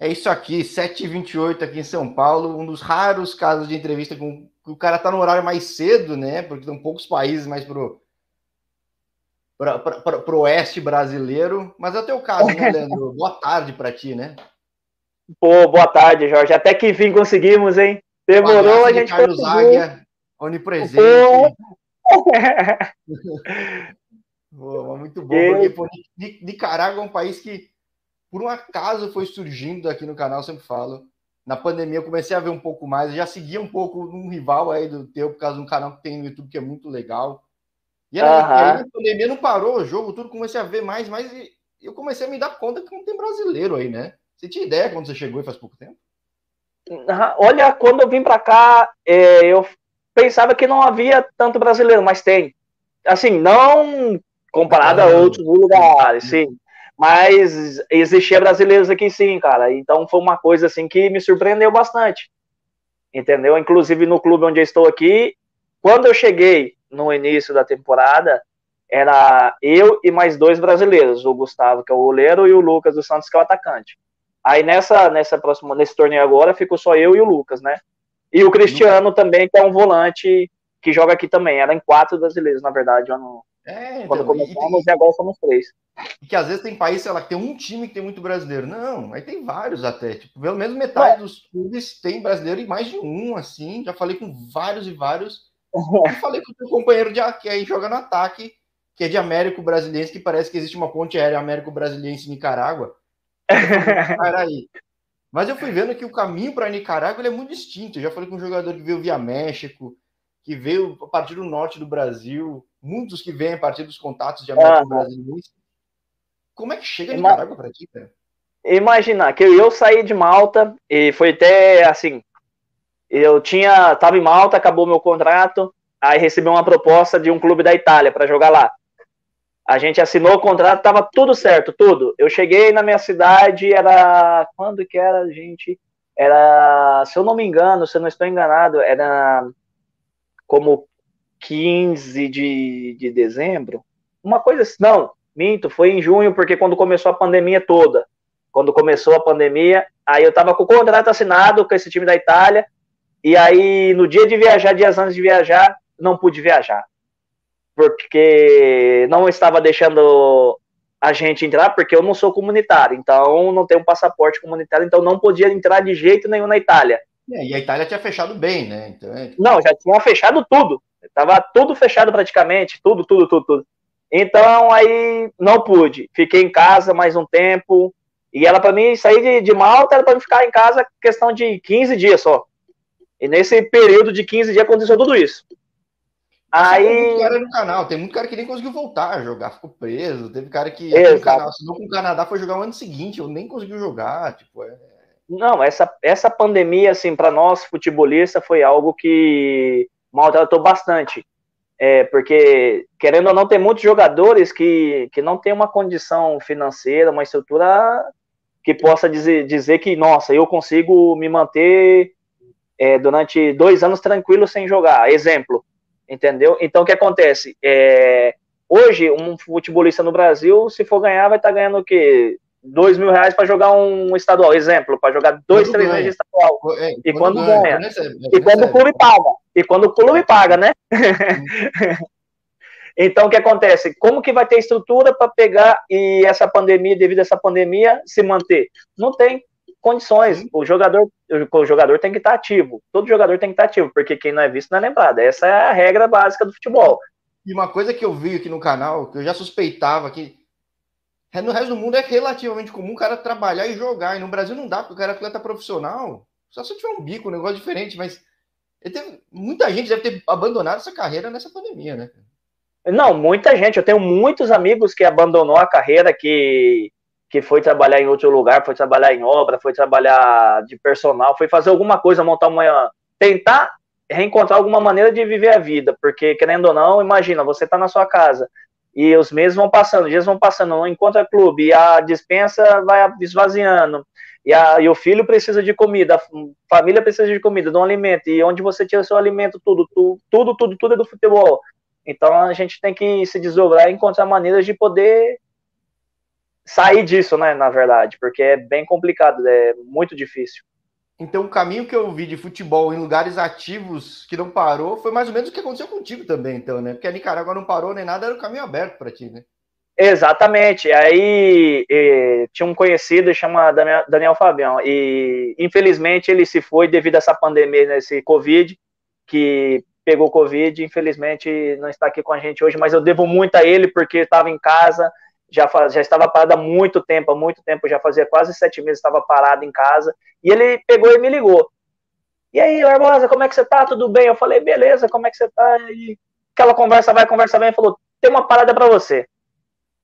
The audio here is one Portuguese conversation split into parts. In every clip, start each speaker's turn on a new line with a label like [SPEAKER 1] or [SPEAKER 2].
[SPEAKER 1] É isso aqui, 7h28 aqui em São Paulo, um dos raros casos de entrevista com o cara tá no horário mais cedo, né? Porque tem poucos países mais pro, para o oeste brasileiro. Mas é o teu caso, né, Leandro? boa tarde para ti, né?
[SPEAKER 2] Pô, boa tarde, Jorge. Até que enfim conseguimos, hein? Demorou, a gente
[SPEAKER 1] Carlos conseguiu. Águia, onipresente. Pô, muito bom, porque pô, Nicarágua é um país que, por um acaso, foi surgindo aqui no canal, sempre falo. Na pandemia eu comecei a ver um pouco mais, eu já seguia um pouco um rival aí do teu, por causa de um canal que tem no YouTube que é muito legal. E, era, uhum. aí a pandemia não parou o jogo, tudo comecei a ver mais, mais e eu comecei a me dar conta que não tem brasileiro aí, né? Você tinha ideia quando você chegou e faz pouco tempo?
[SPEAKER 2] Olha, quando eu vim para cá, é, eu pensava que não havia tanto brasileiro, mas tem. Assim, não comparado a outros lugares, sim. Mas existia brasileiros aqui sim, cara. Então foi uma coisa assim que me surpreendeu bastante. Entendeu? Inclusive no clube onde eu estou aqui, quando eu cheguei no início da temporada, era eu e mais dois brasileiros, o Gustavo, que é o goleiro, e o Lucas dos Santos, que é o atacante. Aí nessa, nessa próxima, nesse torneio agora, ficou só eu e o Lucas, né? E o Cristiano também, que é um volante que joga aqui também. Era em quatro brasileiros, na verdade, ano, é, então, quando começamos, e, e, agora somos três.
[SPEAKER 1] E que às vezes tem país, sei lá, que tem um time que tem muito brasileiro. Não, aí tem vários até. Tipo, pelo menos metade é. dos clubes tem brasileiro e mais de um, assim. Já falei com vários e vários. e falei com o teu companheiro de, que aí joga no ataque, que é de Américo Brasiliense, que parece que existe uma ponte aérea Américo Brasiliense em Nicarágua. Mas eu fui vendo que o caminho para Nicarágua é muito distinto. Eu já falei com um jogador que veio via México, que veio a partir do norte do Brasil, muitos que vêm a partir dos contatos de América ah, Brasileira. Como é que chega Ima... Nicarágua para ti, cara?
[SPEAKER 2] Imaginar que eu saí de Malta e foi até assim. Eu tinha, tava em Malta, acabou meu contrato, aí recebi uma proposta de um clube da Itália para jogar lá. A gente assinou o contrato, tava tudo certo, tudo. Eu cheguei na minha cidade, era. Quando que era, gente? Era, se eu não me engano, se eu não estou enganado, era como 15 de, de dezembro. Uma coisa assim, não, minto, foi em junho, porque quando começou a pandemia toda. Quando começou a pandemia, aí eu tava com o contrato assinado com esse time da Itália, e aí no dia de viajar, dias antes de viajar, não pude viajar porque não estava deixando a gente entrar, porque eu não sou comunitário, então não tenho um passaporte comunitário, então não podia entrar de jeito nenhum na Itália.
[SPEAKER 1] É, e a Itália tinha fechado bem, né? Então, é...
[SPEAKER 2] Não, já tinha fechado tudo. Tava tudo fechado praticamente, tudo, tudo, tudo, tudo. Então aí não pude. Fiquei em casa mais um tempo. E ela para mim sair de, de Malta era para ficar em casa questão de 15 dias só. E nesse período de 15 dias aconteceu tudo isso.
[SPEAKER 1] Aí. Tem muito cara no canal, tem muito cara que nem conseguiu voltar a jogar, ficou preso. Teve cara que no canal, assinou com o Canadá, foi jogar o ano seguinte, eu nem conseguiu jogar. Tipo, é...
[SPEAKER 2] Não, essa, essa pandemia, assim, para nós futebolistas, foi algo que maltratou bastante. É, porque, querendo ou não, tem muitos jogadores que, que não têm uma condição financeira, uma estrutura que possa dizer, dizer que, nossa, eu consigo me manter é, durante dois anos tranquilo sem jogar. Exemplo, entendeu? Então, o que acontece? É, hoje, um futebolista no Brasil, se for ganhar, vai estar tá ganhando o quê? Dois mil reais para jogar um estadual, exemplo, para jogar dois, quando três ganha. meses de estadual. É, e quando, quando ganha. ganha. e quando o clube paga. E quando o clube paga, né? então, o que acontece? Como que vai ter estrutura para pegar e essa pandemia, devido a essa pandemia, se manter? Não tem condições. O jogador, o jogador tem que estar ativo. Todo jogador tem que estar ativo, porque quem não é visto não é lembrado. Essa é a regra básica do futebol.
[SPEAKER 1] E uma coisa que eu vi aqui no canal, que eu já suspeitava que no resto do mundo é relativamente comum o cara trabalhar e jogar. E no Brasil não dá, porque o cara é atleta profissional. Só se tiver um bico, um negócio diferente, mas teve, muita gente deve ter abandonado essa carreira nessa pandemia, né?
[SPEAKER 2] Não, muita gente. Eu tenho muitos amigos que abandonou a carreira, que que foi trabalhar em outro lugar, foi trabalhar em obra, foi trabalhar de personal, foi fazer alguma coisa, montar uma. tentar reencontrar alguma maneira de viver a vida, porque querendo ou não, imagina, você está na sua casa e os meses vão passando, os dias vão passando, não encontra clube, e a dispensa vai esvaziando, e, a, e o filho precisa de comida, a família precisa de comida, de um alimento, e onde você tira seu alimento, tudo, tudo, tudo, tudo, tudo é do futebol. Então a gente tem que se desdobrar e encontrar maneiras de poder sair disso, né, na verdade, porque é bem complicado, é muito difícil.
[SPEAKER 1] Então, o caminho que eu vi de futebol em lugares ativos que não parou foi mais ou menos o que aconteceu contigo também, então, né? Porque a Nicarágua não parou nem nada, era o caminho aberto para ti, né?
[SPEAKER 2] Exatamente. Aí e, tinha um conhecido, chama Daniel, Daniel Fabião, e infelizmente ele se foi devido a essa pandemia, nesse Covid, que pegou Covid, infelizmente não está aqui com a gente hoje, mas eu devo muito a ele porque estava em casa, já, já estava parado há muito tempo, há muito tempo, já fazia quase sete meses estava parado em casa, e ele pegou e me ligou. E aí, Barbosa, como é que você tá? Tudo bem? Eu falei, beleza, como é que você tá? E aquela conversa vai, conversa vem, falou, tem uma parada para você.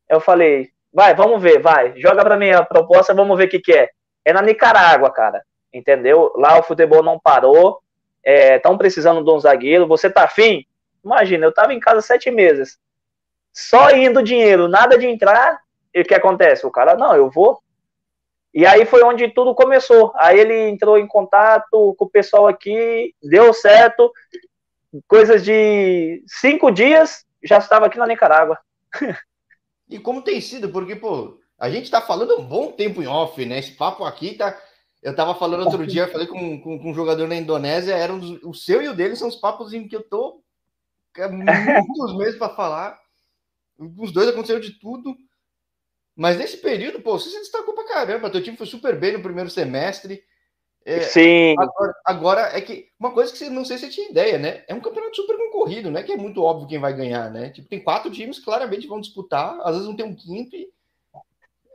[SPEAKER 2] Eu falei, vai, vamos ver, vai, joga para mim a proposta, vamos ver o que que é. É na Nicarágua, cara, entendeu? Lá o futebol não parou, estão é, precisando de um zagueiro, você tá afim? Imagina, eu tava em casa sete meses, só indo dinheiro, nada de entrar, e o que acontece? O cara, não, eu vou. E aí foi onde tudo começou. Aí ele entrou em contato com o pessoal aqui, deu certo. Coisas de cinco dias, já estava aqui na Nicarágua.
[SPEAKER 1] E como tem sido, porque, pô, a gente tá falando um bom tempo em off, né? Esse papo aqui tá. Eu tava falando outro dia, falei com, com, com um jogador na Indonésia, era um o seu e o dele são os papos em que eu tô muitos meses para falar. Os dois aconteceu de tudo. Mas nesse período, pô, você se destacou pra caramba. Teu time foi super bem no primeiro semestre.
[SPEAKER 2] É, Sim.
[SPEAKER 1] Agora, agora, é que uma coisa que você não sei se você tinha ideia, né? É um campeonato super concorrido, né? Que é muito óbvio quem vai ganhar, né? Tipo, tem quatro times que claramente vão disputar, às vezes não tem um quinto e.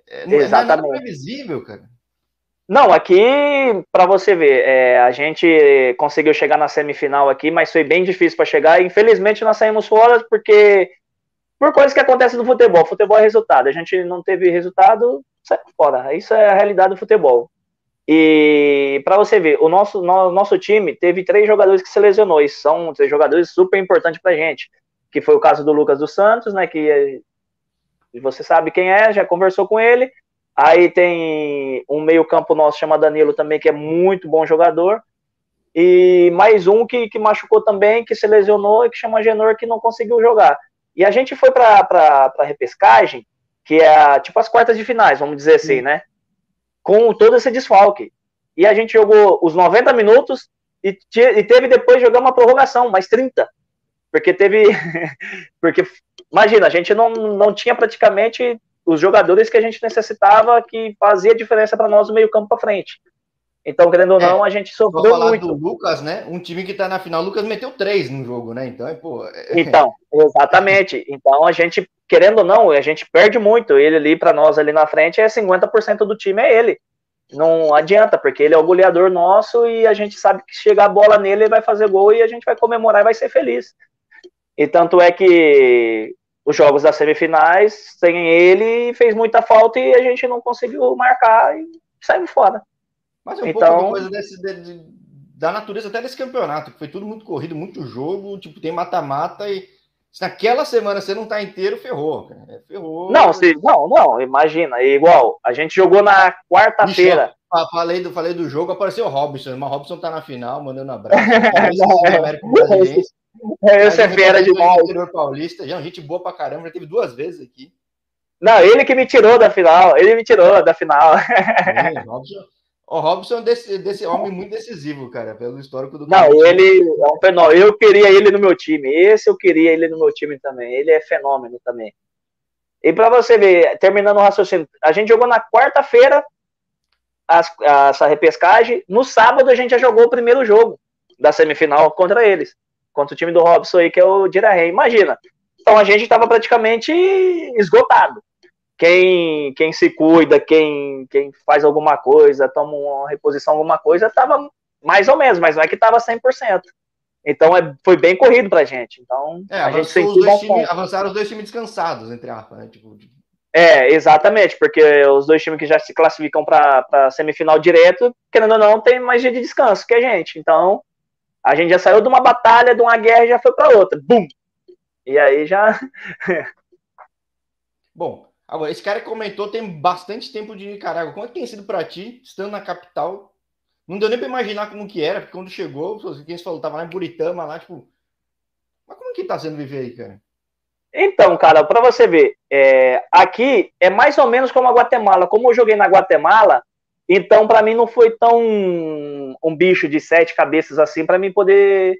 [SPEAKER 2] É, não, Exatamente.
[SPEAKER 1] não é previsível, cara.
[SPEAKER 2] Não, aqui, para você ver, é, a gente conseguiu chegar na semifinal aqui, mas foi bem difícil para chegar. Infelizmente, nós saímos fora porque por coisas que acontecem no futebol. Futebol é resultado. A gente não teve resultado, sai fora. Isso é a realidade do futebol. E para você ver, o nosso, no, nosso time teve três jogadores que se lesionou, e são três jogadores super importantes para gente. Que foi o caso do Lucas dos Santos, né? Que você sabe quem é, já conversou com ele. Aí tem um meio-campo nosso chamado Danilo também, que é muito bom jogador. E mais um que, que machucou também, que se lesionou e que chama Genor, que não conseguiu jogar. E a gente foi para a repescagem, que é tipo as quartas de finais, vamos dizer assim, né? Com todo esse desfalque. E a gente jogou os 90 minutos e, e teve depois jogar uma prorrogação, mais 30. Porque teve. porque, imagina, a gente não, não tinha praticamente os jogadores que a gente necessitava que fazia diferença para nós no meio-campo para frente. Então, querendo ou é, não, é, a gente sofreu muito.
[SPEAKER 1] do Lucas, né? Um time que tá na final, o Lucas meteu três no jogo, né? Então, é, pô. É...
[SPEAKER 2] Então, exatamente. Então, a gente, querendo ou não, a gente perde muito. Ele ali, para nós, ali na frente, é 50% do time é ele. Não adianta, porque ele é o goleador nosso e a gente sabe que chegar a bola nele, ele vai fazer gol e a gente vai comemorar e vai ser feliz. E tanto é que os jogos das semifinais, sem ele, fez muita falta e a gente não conseguiu marcar e saímos fora.
[SPEAKER 1] Mas é um então... pouco coisa desse, de, de, da natureza até desse campeonato, que foi tudo muito corrido, muito jogo, tipo, tem mata-mata e se naquela semana você não tá inteiro, ferrou, É, ferrou.
[SPEAKER 2] Não, se, não, não, imagina, é igual, a gente jogou na quarta-feira.
[SPEAKER 1] Falei do, falei do jogo, apareceu o Robson, mas o Robson tá na final, mandando um abraço.
[SPEAKER 2] Esse é fera demais.
[SPEAKER 1] Paulista, já, gente boa pra caramba, já teve duas vezes aqui.
[SPEAKER 2] Não, ele que me tirou da final, ele me tirou da final.
[SPEAKER 1] É, Robson, o Robson é desse, desse homem muito decisivo, cara, pelo histórico do.
[SPEAKER 2] Não, ele é um fenômeno. Eu queria ele no meu time. Esse eu queria ele no meu time também. Ele é fenômeno também. E para você ver, terminando o raciocínio, a gente jogou na quarta-feira essa repescagem. No sábado a gente já jogou o primeiro jogo da semifinal contra eles, contra o time do Robson aí, que é o Dirahém. Imagina. Então a gente estava praticamente esgotado quem, quem se cuida, quem, quem faz alguma coisa, toma uma reposição, alguma coisa, estava mais ou menos, mas não é que estava 100%. Então é, foi bem corrido pra gente. Então
[SPEAKER 1] é, a gente sentiu os time, avançaram os dois times descansados, entre aspas, né? Tipo,
[SPEAKER 2] É, exatamente, porque os dois times que já se classificam para semifinal direto, querendo ou não, tem mais dia de descanso que a gente. Então a gente já saiu de uma batalha, de uma guerra e já foi para outra. Bum! E aí já.
[SPEAKER 1] Bom, Agora, esse cara comentou tem bastante tempo de Nicarágua. Como é que tem sido para ti, estando na capital? Não deu nem para imaginar como que era, porque quando chegou, quem falou, tava lá em Buritama, lá, tipo... Mas como que tá sendo viver aí, cara?
[SPEAKER 2] Então, cara, para você ver, é, aqui é mais ou menos como a Guatemala. Como eu joguei na Guatemala, então para mim não foi tão um bicho de sete cabeças assim para mim poder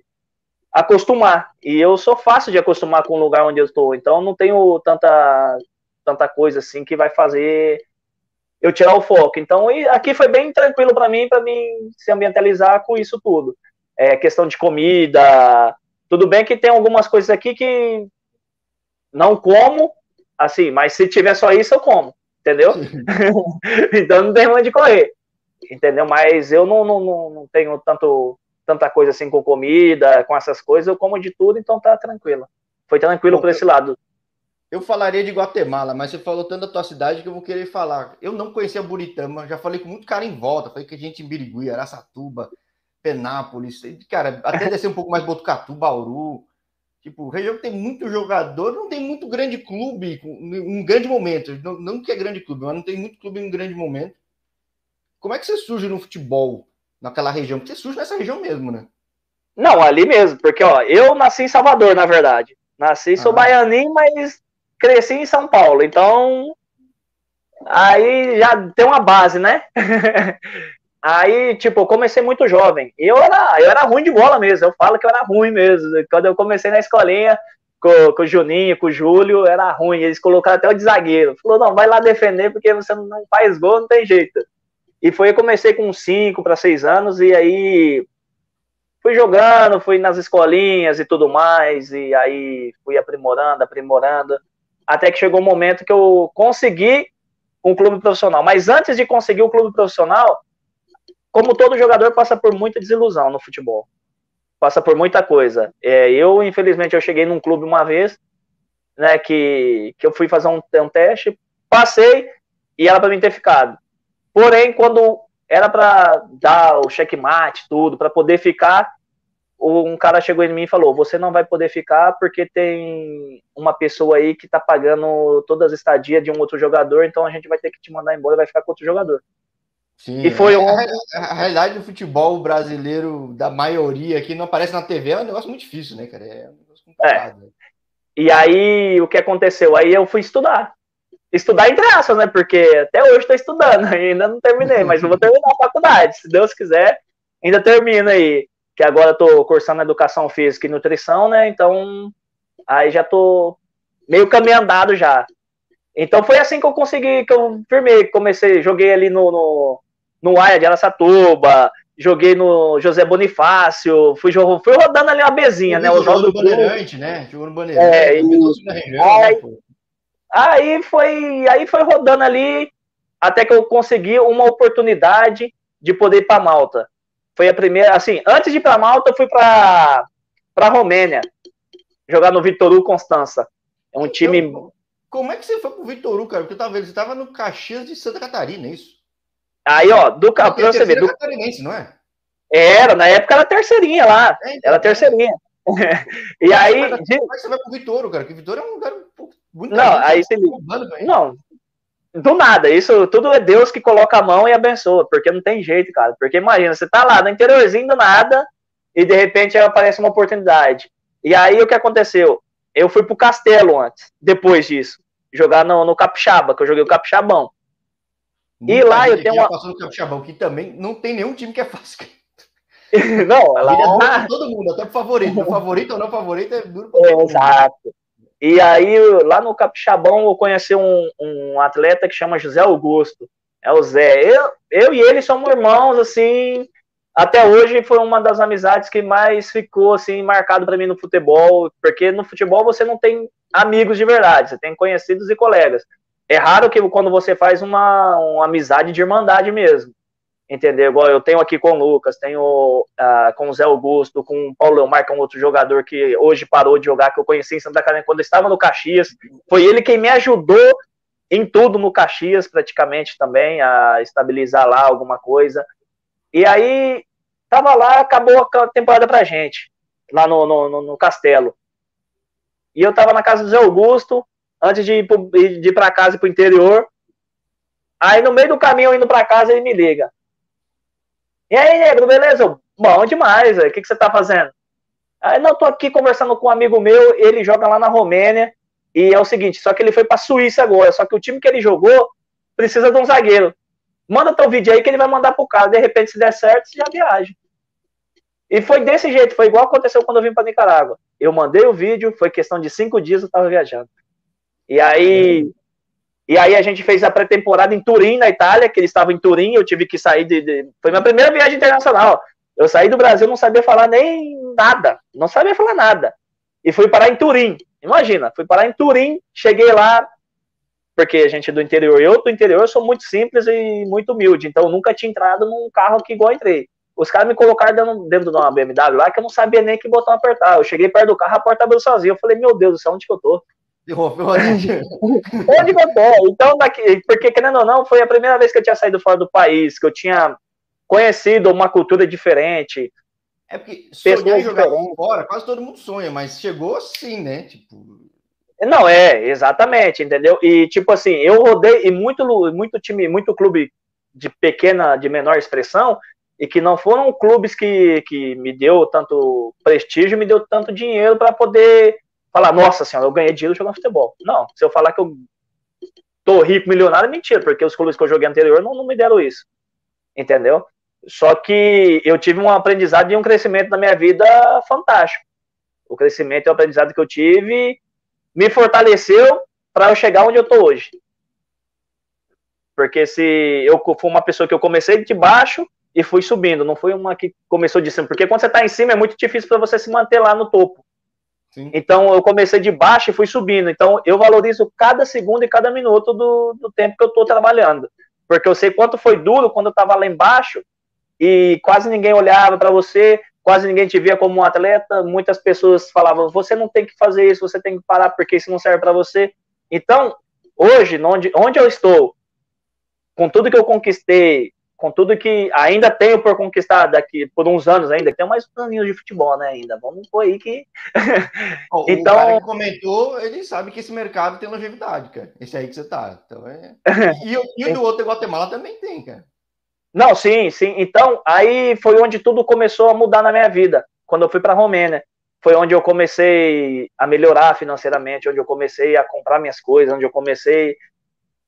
[SPEAKER 2] acostumar. E eu sou fácil de acostumar com o lugar onde eu estou, então não tenho tanta tanta coisa assim que vai fazer eu tirar o foco. Então, aqui foi bem tranquilo para mim, para mim se ambientalizar com isso tudo. É questão de comida, tudo bem que tem algumas coisas aqui que não como, assim, mas se tiver só isso, eu como, entendeu? então não tem onde correr, entendeu? Mas eu não, não, não tenho tanto, tanta coisa assim com comida, com essas coisas, eu como de tudo, então tá tranquilo. Foi tranquilo por esse lado.
[SPEAKER 1] Eu falaria de Guatemala, mas você falou tanto da tua cidade que eu vou querer falar. Eu não conhecia Buritama, já falei com muito cara em volta, falei que a gente em Birigui, Araçatuba, Penápolis, cara, até descer um pouco mais Botucatu, Bauru. Tipo, região que tem muito jogador, não tem muito grande clube, um grande momento. Não, não que é grande clube, mas não tem muito clube em um grande momento. Como é que você surge no futebol naquela região? Porque você surge nessa região mesmo, né?
[SPEAKER 2] Não, ali mesmo, porque ó, eu nasci em Salvador, na verdade. Nasci, sou ah. baianinho, mas cresci em São Paulo, então aí já tem uma base, né? aí, tipo, comecei muito jovem. Eu era, eu era ruim de bola mesmo, eu falo que eu era ruim mesmo. Quando eu comecei na escolinha, com, com o Juninho, com o Júlio, era ruim. Eles colocaram até o de zagueiro. Falou, não, vai lá defender porque você não faz gol, não tem jeito. E foi, eu comecei com 5 para 6 anos, e aí fui jogando, fui nas escolinhas e tudo mais, e aí fui aprimorando, aprimorando até que chegou um momento que eu consegui um clube profissional. Mas antes de conseguir o um clube profissional, como todo jogador passa por muita desilusão no futebol, passa por muita coisa. É, eu, infelizmente, eu cheguei num clube uma vez, né, que, que eu fui fazer um, um teste, passei e era para mim ter ficado. Porém, quando era para dar o checkmate, tudo, para poder ficar, um cara chegou em mim e falou: Você não vai poder ficar porque tem uma pessoa aí que tá pagando todas as estadias de um outro jogador, então a gente vai ter que te mandar embora e vai ficar com outro jogador.
[SPEAKER 1] Sim, e foi um... a, realidade do futebol brasileiro, da maioria que não aparece na TV, é um negócio muito difícil, né, cara? É um negócio
[SPEAKER 2] complicado. É. E aí, o que aconteceu? Aí eu fui estudar. Estudar entre aspas, né? Porque até hoje estou estudando, ainda não terminei, mas vou terminar a faculdade. Se Deus quiser, ainda termino aí que agora estou cursando educação física e nutrição, né? Então, aí já estou meio caminho andado já. Então foi assim que eu consegui, que eu firmei, comecei, joguei ali no, no, no Aia de Aracatuba, joguei no José Bonifácio, fui, fui rodando ali uma bezinha, né?
[SPEAKER 1] O jogo do Bandeirante, né? Jogou no Bandeirante. É, e...
[SPEAKER 2] região, aí, né, aí, foi, aí foi rodando ali até que eu consegui uma oportunidade de poder ir para Malta. Foi a primeira, assim, antes de ir para Malta, eu fui para para Romênia, jogar no Vitoru Constança. É um time então,
[SPEAKER 1] Como é que você foi pro Vitoru, cara? Porque eu tava vendo, você tava no Caxias de Santa Catarina, é isso?
[SPEAKER 2] Aí, ó, do pra você ver, do
[SPEAKER 1] catarinense, não é?
[SPEAKER 2] Era, na época era terceirinha lá. É, então, era terceirinha. e
[SPEAKER 1] Mas
[SPEAKER 2] aí.
[SPEAKER 1] Como é que você vai pro Vitoru, cara? Porque Vitoru é um lugar
[SPEAKER 2] muito Não, aí você. Não, do nada. Isso tudo é Deus que coloca a mão e abençoa, porque não tem jeito, cara. Porque imagina, você tá lá no interiorzinho do nada e de repente aparece uma oportunidade. E aí o que aconteceu? Eu fui pro Castelo antes, depois disso, jogar no, no Capixaba, que eu joguei o Capixabão.
[SPEAKER 1] Muita e lá eu tenho uma. passou no Capixabão, que também não tem nenhum time que é fácil.
[SPEAKER 2] não,
[SPEAKER 1] lá... é duro todo mundo, até pro favorito. O favorito ou não favorito é duro pra
[SPEAKER 2] todo Exato. E aí, lá no Capixabão, eu conheci um, um atleta que chama José Augusto. É o Zé. Eu, eu e ele somos irmãos, assim. Até hoje foi uma das amizades que mais ficou, assim, marcado para mim no futebol. Porque no futebol você não tem amigos de verdade, você tem conhecidos e colegas. É raro que quando você faz uma, uma amizade de irmandade mesmo entendeu? Igual eu tenho aqui com o Lucas, tenho uh, com o Zé Augusto, com o Paulo Leomar, que é um outro jogador que hoje parou de jogar, que eu conheci em Santa Catarina quando eu estava no Caxias. Foi ele quem me ajudou em tudo no Caxias, praticamente também, a estabilizar lá alguma coisa. E aí, tava lá, acabou a temporada pra gente, lá no, no, no Castelo. E eu tava na casa do Zé Augusto, antes de ir, pro, de ir pra casa e pro interior. Aí, no meio do caminho, indo pra casa, ele me liga. E aí, negro, beleza? Bom demais, o que, que você tá fazendo? Aí, não, tô aqui conversando com um amigo meu, ele joga lá na Romênia, E é o seguinte, só que ele foi para Suíça agora, só que o time que ele jogou precisa de um zagueiro. Manda teu vídeo aí que ele vai mandar pro cara. De repente, se der certo, você já viaja. E foi desse jeito, foi igual aconteceu quando eu vim para Nicarágua. Eu mandei o vídeo, foi questão de cinco dias eu tava viajando. E aí, e aí a gente fez a pré-temporada em Turim, na Itália, que ele estava em Turim, eu tive que sair de, de, Foi minha primeira viagem internacional. Eu saí do Brasil, não sabia falar nem nada. Não sabia falar nada. E fui parar em Turim. Imagina, fui parar em Turim, cheguei lá, porque a gente é do interior, eu do interior sou muito simples e muito humilde, então nunca tinha entrado num carro que igual entrei. Os caras me colocaram dentro, dentro de uma BMW lá que eu não sabia nem que botão apertar. Eu cheguei perto do carro, a porta abriu sozinha. Eu falei, meu Deus do céu, onde que eu tô? onde que eu tô? Então, daqui, porque querendo ou não, foi a primeira vez que eu tinha saído fora do país, que eu tinha conhecido uma cultura diferente.
[SPEAKER 1] É porque sonhar jogar fora, quase todo mundo sonha, mas chegou assim, né? Tipo,
[SPEAKER 2] não, é, exatamente, entendeu? E tipo assim, eu rodei e muito, muito time, muito clube de pequena, de menor expressão, e que não foram clubes que, que me deu tanto prestígio, me deu tanto dinheiro para poder falar, nossa senhora, eu ganhei dinheiro jogando futebol. Não, se eu falar que eu tô rico, milionário, é mentira, porque os clubes que eu joguei anterior não, não me deram isso. Entendeu? Só que eu tive um aprendizado e um crescimento na minha vida fantástico. O crescimento e o aprendizado que eu tive me fortaleceu para eu chegar onde eu tô hoje. Porque se eu fui uma pessoa que eu comecei de baixo e fui subindo, não foi uma que começou de cima, porque quando você está em cima é muito difícil para você se manter lá no topo. Então eu comecei de baixo e fui subindo. Então eu valorizo cada segundo e cada minuto do, do tempo que eu estou trabalhando. Porque eu sei quanto foi duro quando eu estava lá embaixo e quase ninguém olhava para você, quase ninguém te via como um atleta, muitas pessoas falavam, você não tem que fazer isso, você tem que parar porque isso não serve para você. Então, hoje, onde, onde eu estou, com tudo que eu conquistei, com tudo que ainda tenho por conquistar daqui por uns anos ainda, tem mais um aninho de futebol, né, ainda, vamos pôr aí que...
[SPEAKER 1] o então... cara que comentou, ele sabe que esse mercado tem longevidade, cara, esse aí que você tá, então é... E, e o do outro Guatemala também tem, cara.
[SPEAKER 2] Não, sim, sim. Então, aí foi onde tudo começou a mudar na minha vida. Quando eu fui para Romênia, foi onde eu comecei a melhorar financeiramente, onde eu comecei a comprar minhas coisas, onde eu comecei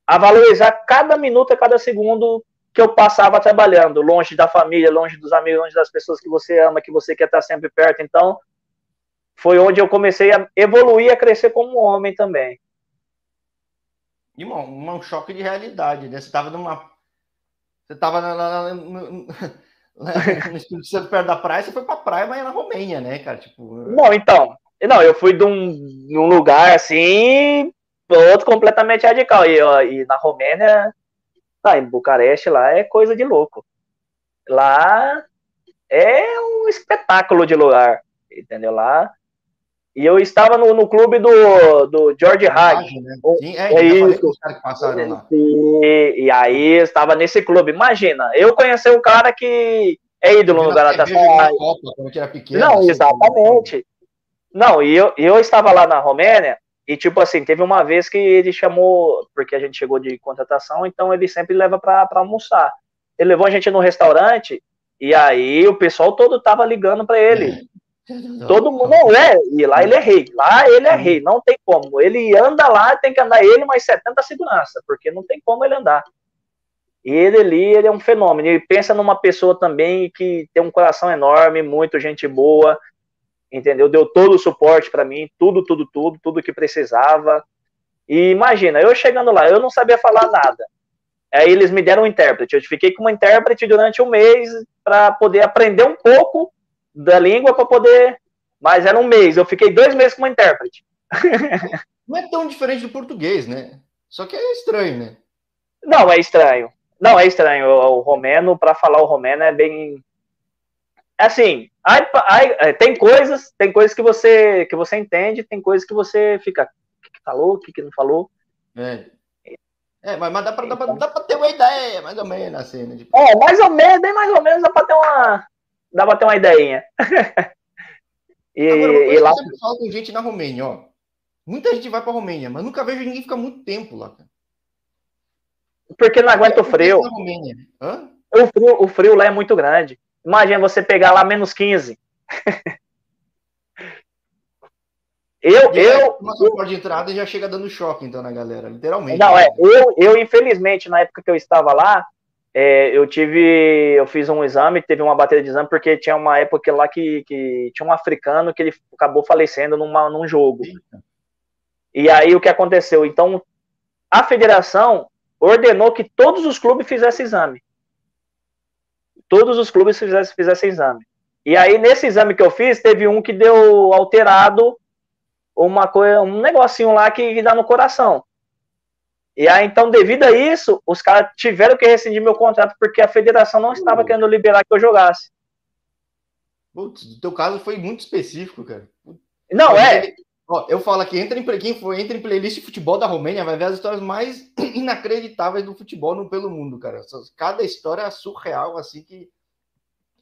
[SPEAKER 2] a valorizar cada minuto e cada segundo que eu passava trabalhando, longe da família, longe dos amigos, longe das pessoas que você ama, que você quer estar sempre perto. Então, foi onde eu comecei a evoluir, a crescer como homem também.
[SPEAKER 1] E um, um choque de realidade, né? Você estava numa você estava no, no Espírito Santo perto da praia, você foi pra praia, mas na Romênia, né, cara? Tipo...
[SPEAKER 2] Não, então. Não, eu fui de um, de um lugar assim, outro completamente radical. E, e na Romênia, tá, em Bucareste, lá é coisa de louco. Lá é um espetáculo de lugar, entendeu? Lá e eu estava no, no clube do, do George Haig. Né? Sim, é, é isso. Que passaram lá. E, e aí eu estava nesse clube. Imagina, eu conheci um cara que é ídolo no Galatasaray. Não, assim, exatamente. Não, e eu, eu estava lá na Romênia e, tipo assim, teve uma vez que ele chamou, porque a gente chegou de contratação, então ele sempre leva para almoçar. Ele levou a gente no restaurante e aí o pessoal todo tava ligando para ele. Todo mundo não é, e lá ele é rei. Lá ele é rei, não tem como. Ele anda lá, tem que andar ele mais 70 segurança, porque não tem como ele andar. E ele ali, ele é um fenômeno. E pensa numa pessoa também que tem um coração enorme, muito gente boa, entendeu? Deu todo o suporte para mim, tudo, tudo, tudo, tudo que precisava. E imagina, eu chegando lá, eu não sabia falar nada. Aí eles me deram um intérprete. Eu fiquei com uma intérprete durante um mês para poder aprender um pouco da língua para poder. Mas era um mês, eu fiquei dois meses como intérprete.
[SPEAKER 1] Não é tão diferente do português, né? Só que é estranho, né?
[SPEAKER 2] Não, é estranho. Não, é estranho. O, o romeno, para falar o romeno, é bem. Assim, aí, aí, é, tem coisas, tem coisas que você que você entende, tem coisas que você fica. O que, que falou, o que, que não falou.
[SPEAKER 1] É. É, mas, mas dá, para dá, dá ter uma ideia, mais ou menos, assim, né?
[SPEAKER 2] Tipo... É, mais ou menos, bem mais ou menos dá para ter uma, dá pra ter uma ideinha.
[SPEAKER 1] e, Agora, e lá. Eu falo com gente na Romênia, ó. Muita gente vai pra Romênia, mas nunca vejo ninguém ficar muito tempo lá, cara.
[SPEAKER 2] Porque não aguenta o frio. O frio. O frio lá é muito grande. Imagina você pegar lá menos 15. Eu, eu.
[SPEAKER 1] Uma de entrada e já chega dando choque, então, na galera, literalmente.
[SPEAKER 2] Não, é. Eu, eu, infelizmente, na época que eu estava lá, é, eu tive. Eu fiz um exame, teve uma bateria de exame, porque tinha uma época lá que, que tinha um africano que ele acabou falecendo numa, num jogo. E aí o que aconteceu? Então, a federação ordenou que todos os clubes fizessem exame. Todos os clubes fizessem, fizessem exame. E aí, nesse exame que eu fiz, teve um que deu alterado uma coisa, um negocinho lá que, que dá no coração. E aí, então, devido a isso, os caras tiveram que rescindir meu contrato porque a federação não estava uhum. querendo liberar que eu jogasse.
[SPEAKER 1] Putz, o teu caso foi muito específico, cara.
[SPEAKER 2] Não, é.
[SPEAKER 1] Ó, eu falo aqui, entra em, quem for, entra em playlist de futebol da Romênia, vai ver as histórias mais inacreditáveis do futebol no, pelo mundo, cara. Cada história é surreal, assim, que.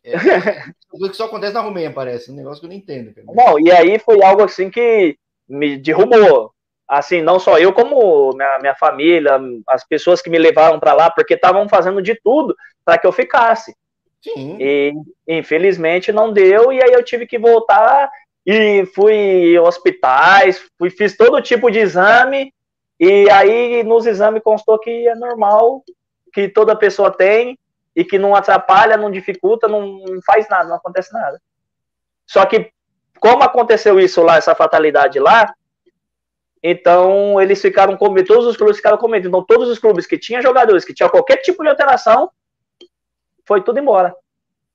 [SPEAKER 1] É, que só acontece na Romênia, parece. Um negócio que eu não entendo. Cara.
[SPEAKER 2] Não, e aí foi algo assim que me derrubou. Assim, não só eu, como minha, minha família, as pessoas que me levaram para lá, porque estavam fazendo de tudo para que eu ficasse. Sim. E infelizmente não deu, e aí eu tive que voltar e fui em hospitais, fui, fiz todo tipo de exame, e aí nos exames constou que é normal, que toda pessoa tem, e que não atrapalha, não dificulta, não, faz nada, não acontece nada. Só que, como aconteceu isso lá, essa fatalidade lá, então eles ficaram com medo, todos os clubes ficaram com medo. Então, todos os clubes que tinham jogadores que tinham qualquer tipo de alteração, foi tudo embora.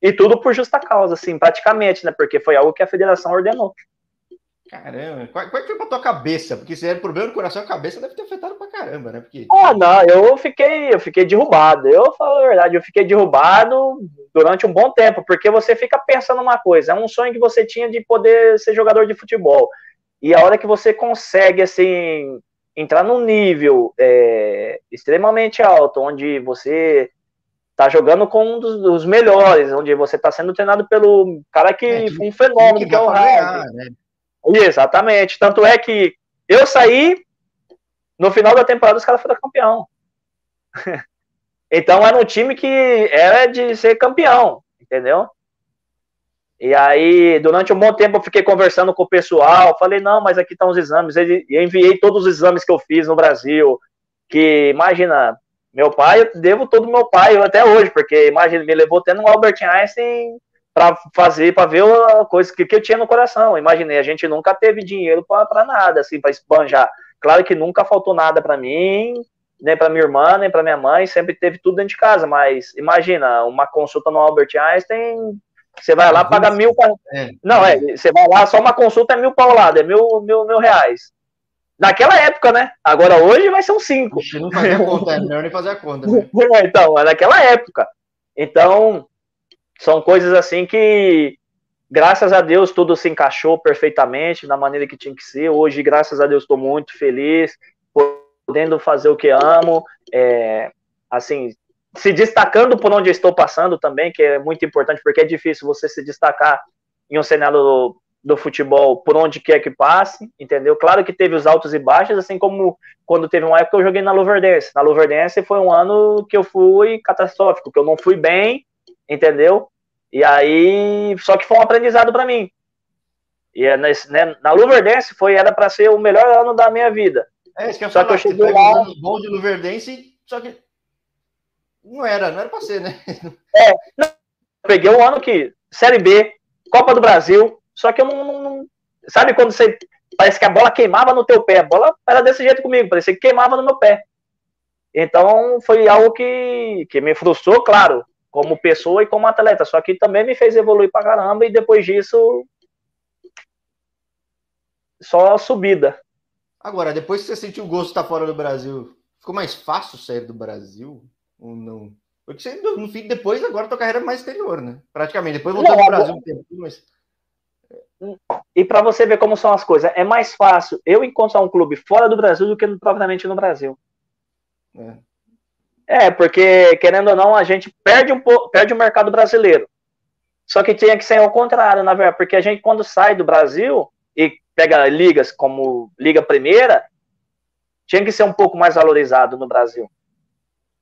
[SPEAKER 2] E tudo por justa causa, assim, praticamente, né? Porque foi algo que a federação ordenou.
[SPEAKER 1] Caramba, qual, qual é que foi pra tua cabeça? Porque se era problema do coração, a cabeça deve ter afetado pra caramba, né? Porque...
[SPEAKER 2] Ah, não, eu fiquei, eu fiquei derrubado. Eu falo a verdade, eu fiquei derrubado durante um bom tempo, porque você fica pensando uma coisa, é um sonho que você tinha de poder ser jogador de futebol. E a hora que você consegue, assim, entrar num nível é, extremamente alto, onde você tá jogando com um dos, dos melhores, onde você está sendo treinado pelo cara que é, um fenômeno, que, que é o Hard. Né? Exatamente. Tanto é que eu saí, no final da temporada os caras foram campeão. então era um time que era de ser campeão, entendeu? E aí, durante um bom tempo, eu fiquei conversando com o pessoal. Falei, não, mas aqui estão os exames. E enviei todos os exames que eu fiz no Brasil. Que, imagina, meu pai, eu devo todo meu pai até hoje, porque imagina, me levou tendo um Albert Einstein para fazer, para ver a coisa que, que eu tinha no coração. Imaginei, a gente nunca teve dinheiro para nada, assim, para esbanjar. Claro que nunca faltou nada para mim, nem para minha irmã, nem para minha mãe, sempre teve tudo dentro de casa, mas imagina, uma consulta no Albert Einstein, você vai lá, paga mil. É. Não, é, você vai lá, só uma consulta é mil paulada, é mil, mil, mil reais. Naquela época, né? Agora hoje vai ser um 5.
[SPEAKER 1] Não fazer a conta, é melhor nem fazer a conta. Né?
[SPEAKER 2] então, naquela época. Então, são coisas assim que, graças a Deus, tudo se encaixou perfeitamente na maneira que tinha que ser. Hoje, graças a Deus, estou muito feliz, podendo fazer o que amo. É, assim, se destacando por onde estou passando também, que é muito importante, porque é difícil você se destacar em um cenário do futebol por onde quer que passe, entendeu? Claro que teve os altos e baixos, assim como quando teve uma época que eu joguei na Luverdense. Na Luverdense foi um ano que eu fui catastrófico, que eu não fui bem, entendeu? E aí, só que foi um aprendizado para mim. E é nesse, né, na Luverdense foi era para ser o melhor ano da minha vida.
[SPEAKER 1] É, isso que eu só falar, que eu cheguei lá, um bom de Luverdense, só que não era, não era para ser, né?
[SPEAKER 2] É, não, peguei um ano que Série B, Copa do Brasil, só que eu não, não, não, Sabe quando você. Parece que a bola queimava no teu pé. A bola era desse jeito comigo, parecia que queimava no meu pé. Então foi algo que, que me frustrou, claro, como pessoa e como atleta. Só que também me fez evoluir pra caramba e depois disso. Só subida.
[SPEAKER 1] Agora, depois que você sentiu o gosto de estar fora do Brasil, ficou mais fácil sair do Brasil ou não? Porque você, no fim, depois, agora tua carreira é mais exterior, né? Praticamente. Depois voltou ao Brasil um tempo, mas
[SPEAKER 2] e para você ver como são as coisas, é mais fácil eu encontrar um clube fora do Brasil do que propriamente no Brasil. É. é, porque, querendo ou não, a gente perde um pouco, perde o mercado brasileiro. Só que tinha que ser ao contrário, na verdade, porque a gente, quando sai do Brasil e pega ligas como Liga Primeira, tinha que ser um pouco mais valorizado no Brasil.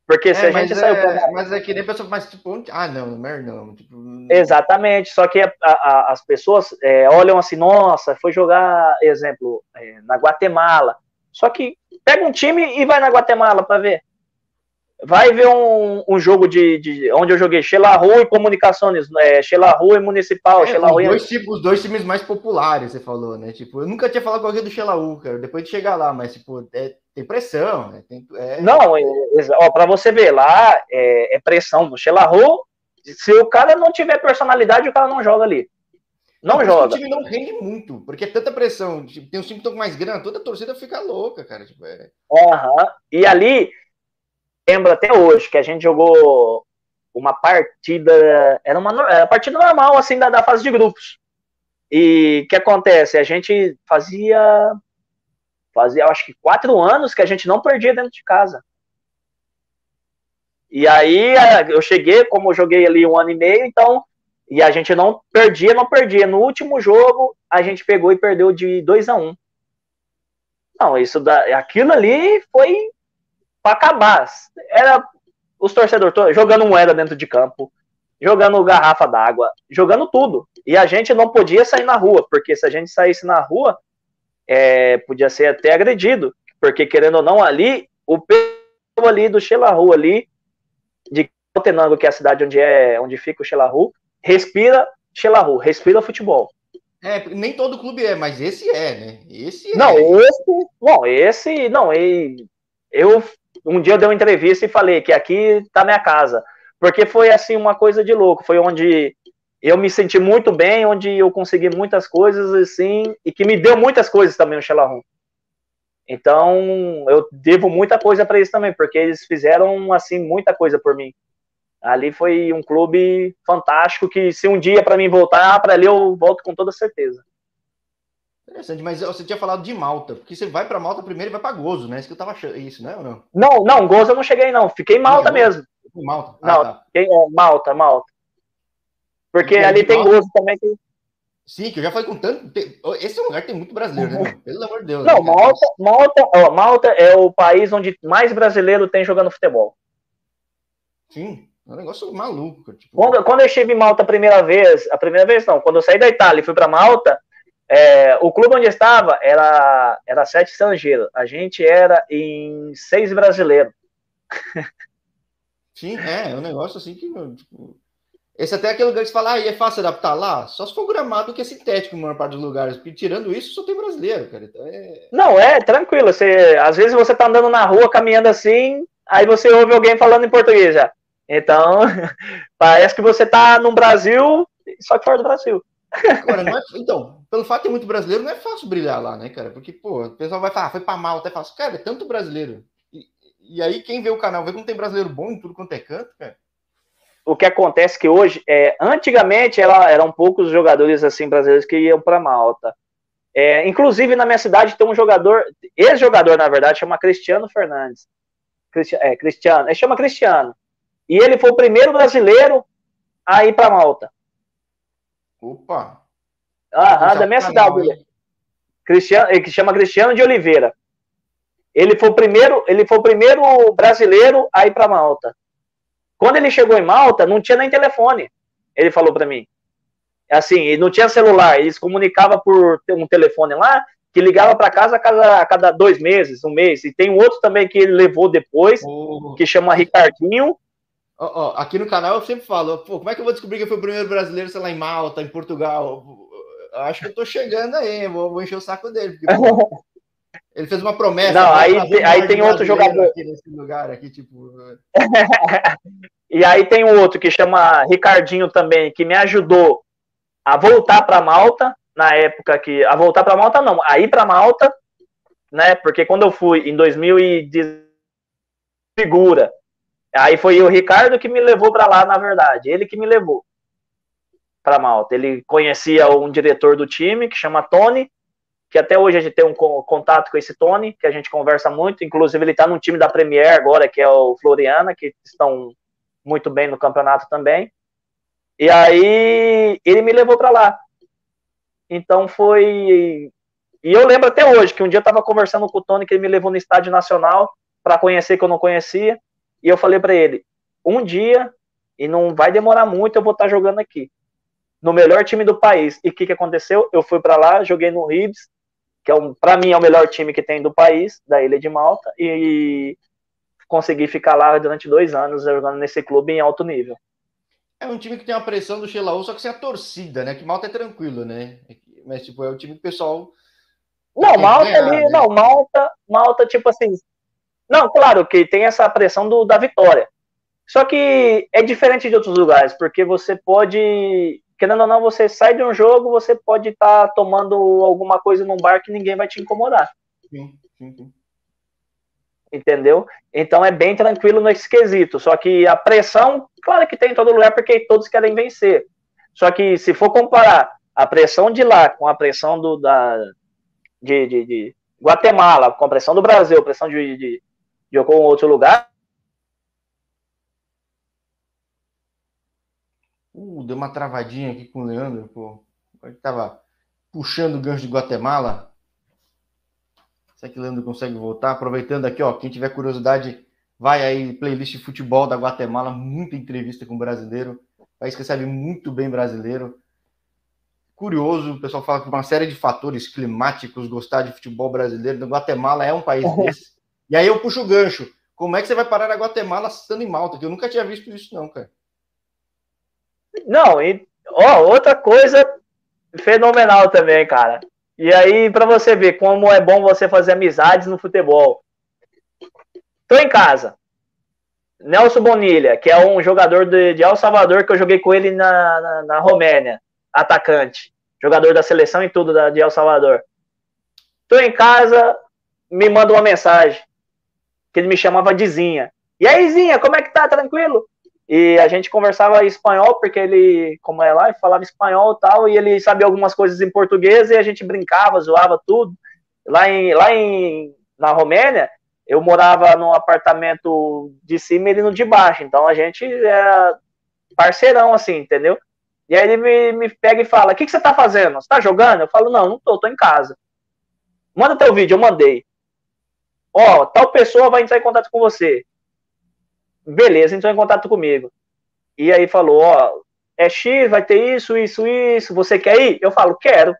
[SPEAKER 2] Porque se é, a gente
[SPEAKER 1] saiu. É, mas é que nem a pessoa faz tipo, ah, não, não, não. Tipo...
[SPEAKER 2] Exatamente, só que a, a, as pessoas é, olham assim, nossa, foi jogar, exemplo, é, na Guatemala. Só que pega um time e vai na Guatemala para ver. Vai ver um, um jogo de, de, onde eu joguei Xelahu e Comunicações, é, Xelahu e Municipal. É,
[SPEAKER 1] Xelahu os, dois, e... os dois times mais populares, você falou, né? Tipo, eu nunca tinha falado com alguém do Xelahu, cara, depois de chegar lá, mas, tipo, é, tem pressão, né? Tem, é...
[SPEAKER 2] Não, é, para você ver, lá é, é pressão. No Xelahu, se o cara não tiver personalidade, o cara não joga ali. Não, joga.
[SPEAKER 1] O time não rende muito, porque é tanta pressão. Tipo, tem um time que mais grana, toda a torcida fica louca, cara. Tipo, é...
[SPEAKER 2] uhum. E ali, lembro até hoje que a gente jogou uma partida, era uma, era uma partida normal, assim, da, da fase de grupos. E o que acontece? A gente fazia, fazia, acho que quatro anos que a gente não perdia dentro de casa. E aí eu cheguei, como eu joguei ali um ano e meio, então, e a gente não perdia, não perdia. No último jogo, a gente pegou e perdeu de 2 a 1 um. Não, isso da, aquilo ali foi para acabar. Era os torcedores jogando moeda dentro de campo, jogando garrafa d'água, jogando tudo. E a gente não podia sair na rua, porque se a gente saísse na rua, é, podia ser até agredido. Porque, querendo ou não, ali, o povo ali do Xelahu ali, de Altenango, que é a cidade onde, é, onde fica o Xelahu, respira Xelahu, respira futebol.
[SPEAKER 1] É, nem todo clube é, mas esse é, né? Esse é.
[SPEAKER 2] Não, esse, bom, esse, não, eu um dia eu dei uma entrevista e falei que aqui tá minha casa. Porque foi assim uma coisa de louco. Foi onde eu me senti muito bem, onde eu consegui muitas coisas assim, e que me deu muitas coisas também o Xelarrum. Então, eu devo muita coisa para eles também, porque eles fizeram assim muita coisa por mim. Ali foi um clube fantástico que se um dia para mim voltar para ali eu volto com toda certeza.
[SPEAKER 1] Interessante, mas você tinha falado de Malta, porque você vai para Malta primeiro e vai para Gozo, né? Isso que eu tava achando, isso, né? Ou não?
[SPEAKER 2] Não, não, Gozo eu não cheguei, não. Fiquei em Malta mesmo.
[SPEAKER 1] Malta.
[SPEAKER 2] Ah, não, tá. fiquei, é, Malta, Malta. Porque ali tem. Gozo também. Que...
[SPEAKER 1] Sim, que eu já falei com tanto. Esse lugar tem muito brasileiro, né? Uhum. Pelo amor de Deus.
[SPEAKER 2] Não, né, Malta, Malta, ó, Malta é o país onde mais brasileiro tem jogando futebol.
[SPEAKER 1] Sim. É um negócio maluco.
[SPEAKER 2] Tipo... Quando, quando eu estive em Malta a primeira vez, a primeira vez não, quando eu saí da Itália e fui para Malta, é, o clube onde eu estava era, era sete estrangeiros. A gente era em seis brasileiros.
[SPEAKER 1] Sim, é, é um negócio assim que. Tipo, esse até é aquele lugar que você fala, ah, e é fácil adaptar lá? Só se for gramado que é sintético em maior parte dos lugares. Porque tirando isso, só tem brasileiro, cara. Então é...
[SPEAKER 2] Não, é, tranquilo. Você, às vezes você tá andando na rua, caminhando assim, aí você ouve alguém falando em português já. Então, parece que você tá no Brasil, só que fora do Brasil.
[SPEAKER 1] Agora, não é, então, pelo fato de ter muito brasileiro, não é fácil brilhar lá, né, cara? Porque, pô, o pessoal vai falar, ah, foi pra Malta, é fácil. Cara, é tanto brasileiro. E, e aí, quem vê o canal, vê como tem brasileiro bom em tudo quanto é canto, cara.
[SPEAKER 2] O que acontece que hoje, é, antigamente, era, eram poucos jogadores assim brasileiros que iam para Malta. É, inclusive, na minha cidade tem um jogador, ex-jogador, na verdade, chama Cristiano Fernandes. Cristiano, é, Cristiano, ele chama Cristiano. E ele foi o primeiro brasileiro a ir para Malta.
[SPEAKER 1] Opa!
[SPEAKER 2] Ah, da minha cidade. Cristiano, ele chama Cristiano de Oliveira. Ele foi o primeiro, ele foi o primeiro brasileiro a ir para Malta. Quando ele chegou em Malta, não tinha nem telefone. Ele falou para mim. Assim, não tinha celular, eles comunicavam por um telefone lá, que ligava para casa a cada, a cada dois meses, um mês. E tem um outro também que ele levou depois, oh. que chama Ricardinho,
[SPEAKER 1] Oh, oh, aqui no canal eu sempre falo, pô, como é que eu vou descobrir que eu fui o primeiro brasileiro, sei lá, em Malta, em Portugal? Eu acho que eu tô chegando aí, vou, vou encher o saco dele. Porque, pô, ele fez uma promessa.
[SPEAKER 2] Não, aí, tem, aí tem outro jogador.
[SPEAKER 1] Aqui nesse lugar aqui, tipo...
[SPEAKER 2] e aí tem um outro que chama Ricardinho também, que me ajudou a voltar para Malta, na época que... A voltar para Malta não, a ir para Malta, né? Porque quando eu fui em 2010 figura Aí foi o Ricardo que me levou para lá, na verdade. Ele que me levou para Malta. Ele conhecia um diretor do time que chama Tony, que até hoje a gente tem um contato com esse Tony, que a gente conversa muito. Inclusive, ele está no time da Premier agora, que é o Floriana, que estão muito bem no campeonato também. E aí ele me levou para lá. Então foi. E eu lembro até hoje que um dia eu estava conversando com o Tony, que ele me levou no Estádio Nacional para conhecer que eu não conhecia. E eu falei para ele: um dia, e não vai demorar muito, eu vou estar tá jogando aqui. No melhor time do país. E o que, que aconteceu? Eu fui para lá, joguei no Ribs, que é um, para mim é o melhor time que tem do país, da Ilha de Malta, e consegui ficar lá durante dois anos jogando nesse clube em alto nível.
[SPEAKER 1] É um time que tem uma pressão do Xelaú, só que sem a torcida, né? Que Malta é tranquilo, né? Mas, tipo, é o time que o pessoal.
[SPEAKER 2] Não, Malta ganhar, ali, né? não, Malta, Malta, tipo assim. Não, claro que tem essa pressão do, da vitória. Só que é diferente de outros lugares, porque você pode. Querendo ou não, você sai de um jogo, você pode estar tá tomando alguma coisa num bar que ninguém vai te incomodar. Sim, sim, sim entendeu? Então é bem tranquilo nesse quesito. Só que a pressão, claro que tem em todo lugar, porque todos querem vencer. Só que se for comparar a pressão de lá com a pressão do, da, de, de, de Guatemala, com a pressão do Brasil, a pressão de, de, de algum outro lugar.
[SPEAKER 1] Uh, deu uma travadinha aqui com o Leandro, pô. Ele tava puxando o gancho de Guatemala. Será que o Leandro consegue voltar? Aproveitando aqui, ó, quem tiver curiosidade, vai aí, playlist de futebol da Guatemala, muita entrevista com brasileiro. País que recebe muito bem brasileiro. Curioso, o pessoal fala que uma série de fatores climáticos, gostar de futebol brasileiro. A Guatemala é um país desse. E aí eu puxo o gancho. Como é que você vai parar na Guatemala estando em Malta? Que eu nunca tinha visto isso, não, cara.
[SPEAKER 2] Não, e ó, outra coisa fenomenal também, cara. E aí, para você ver como é bom você fazer amizades no futebol. Tô em casa. Nelson Bonilha, que é um jogador de, de El Salvador, que eu joguei com ele na, na, na Romênia, atacante, jogador da seleção e tudo da, de El Salvador. Tô em casa, me manda uma mensagem, que ele me chamava de Zinha. E aí, Zinha, como é que tá? Tranquilo? E a gente conversava espanhol, porque ele, como é lá, falava espanhol e tal, e ele sabia algumas coisas em português, e a gente brincava, zoava tudo. Lá em, lá em na Romênia, eu morava num apartamento de cima e ele no de baixo, então a gente era parceirão, assim, entendeu? E aí ele me, me pega e fala, o que, que você tá fazendo? Você tá jogando? Eu falo, não, não tô, tô em casa. Manda teu vídeo, eu mandei. Ó, tal pessoa vai entrar em contato com você. Beleza, entrou em contato comigo. E aí falou, ó, é X, vai ter isso, isso, isso, você quer ir? Eu falo, quero.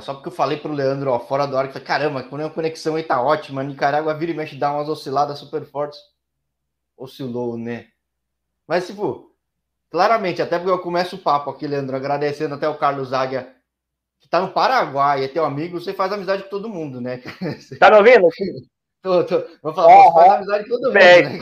[SPEAKER 1] Só porque eu falei pro Leandro, ó, fora da hora, que caramba, quando a conexão aí tá ótima, Nicarágua vira e mexe dá umas osciladas super fortes. Oscilou, né? Mas, tipo, claramente, até porque eu começo o papo aqui, Leandro, agradecendo até o Carlos Águia tá no Paraguai, é teu amigo, você faz amizade com todo mundo, né?
[SPEAKER 2] Tá me ouvindo?
[SPEAKER 1] tô, tô. Vou falar, você faz amizade com todo mundo, né,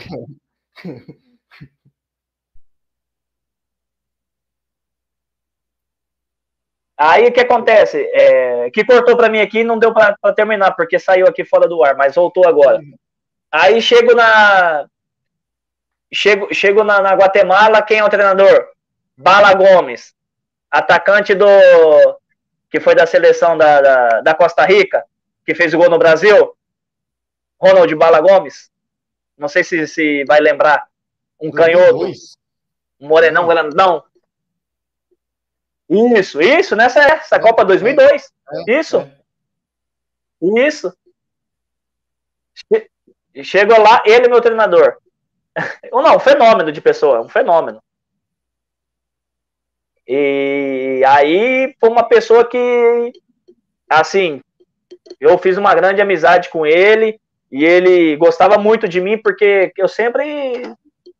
[SPEAKER 2] Aí o que acontece? É, que cortou para mim aqui não deu para terminar, porque saiu aqui fora do ar, mas voltou agora. Aí chego na. Chego, chego na, na Guatemala, quem é o treinador? Bala Gomes, atacante do, que foi da seleção da, da, da Costa Rica, que fez o gol no Brasil, Ronald Bala Gomes, não sei se, se vai lembrar, um canhoto, um morenão grandão. Isso, isso, nessa essa Copa 2002. É, é, isso. É. Isso. Chegou lá, ele, meu treinador. Não, um fenômeno de pessoa, um fenômeno. E aí foi uma pessoa que, assim, eu fiz uma grande amizade com ele e ele gostava muito de mim porque eu sempre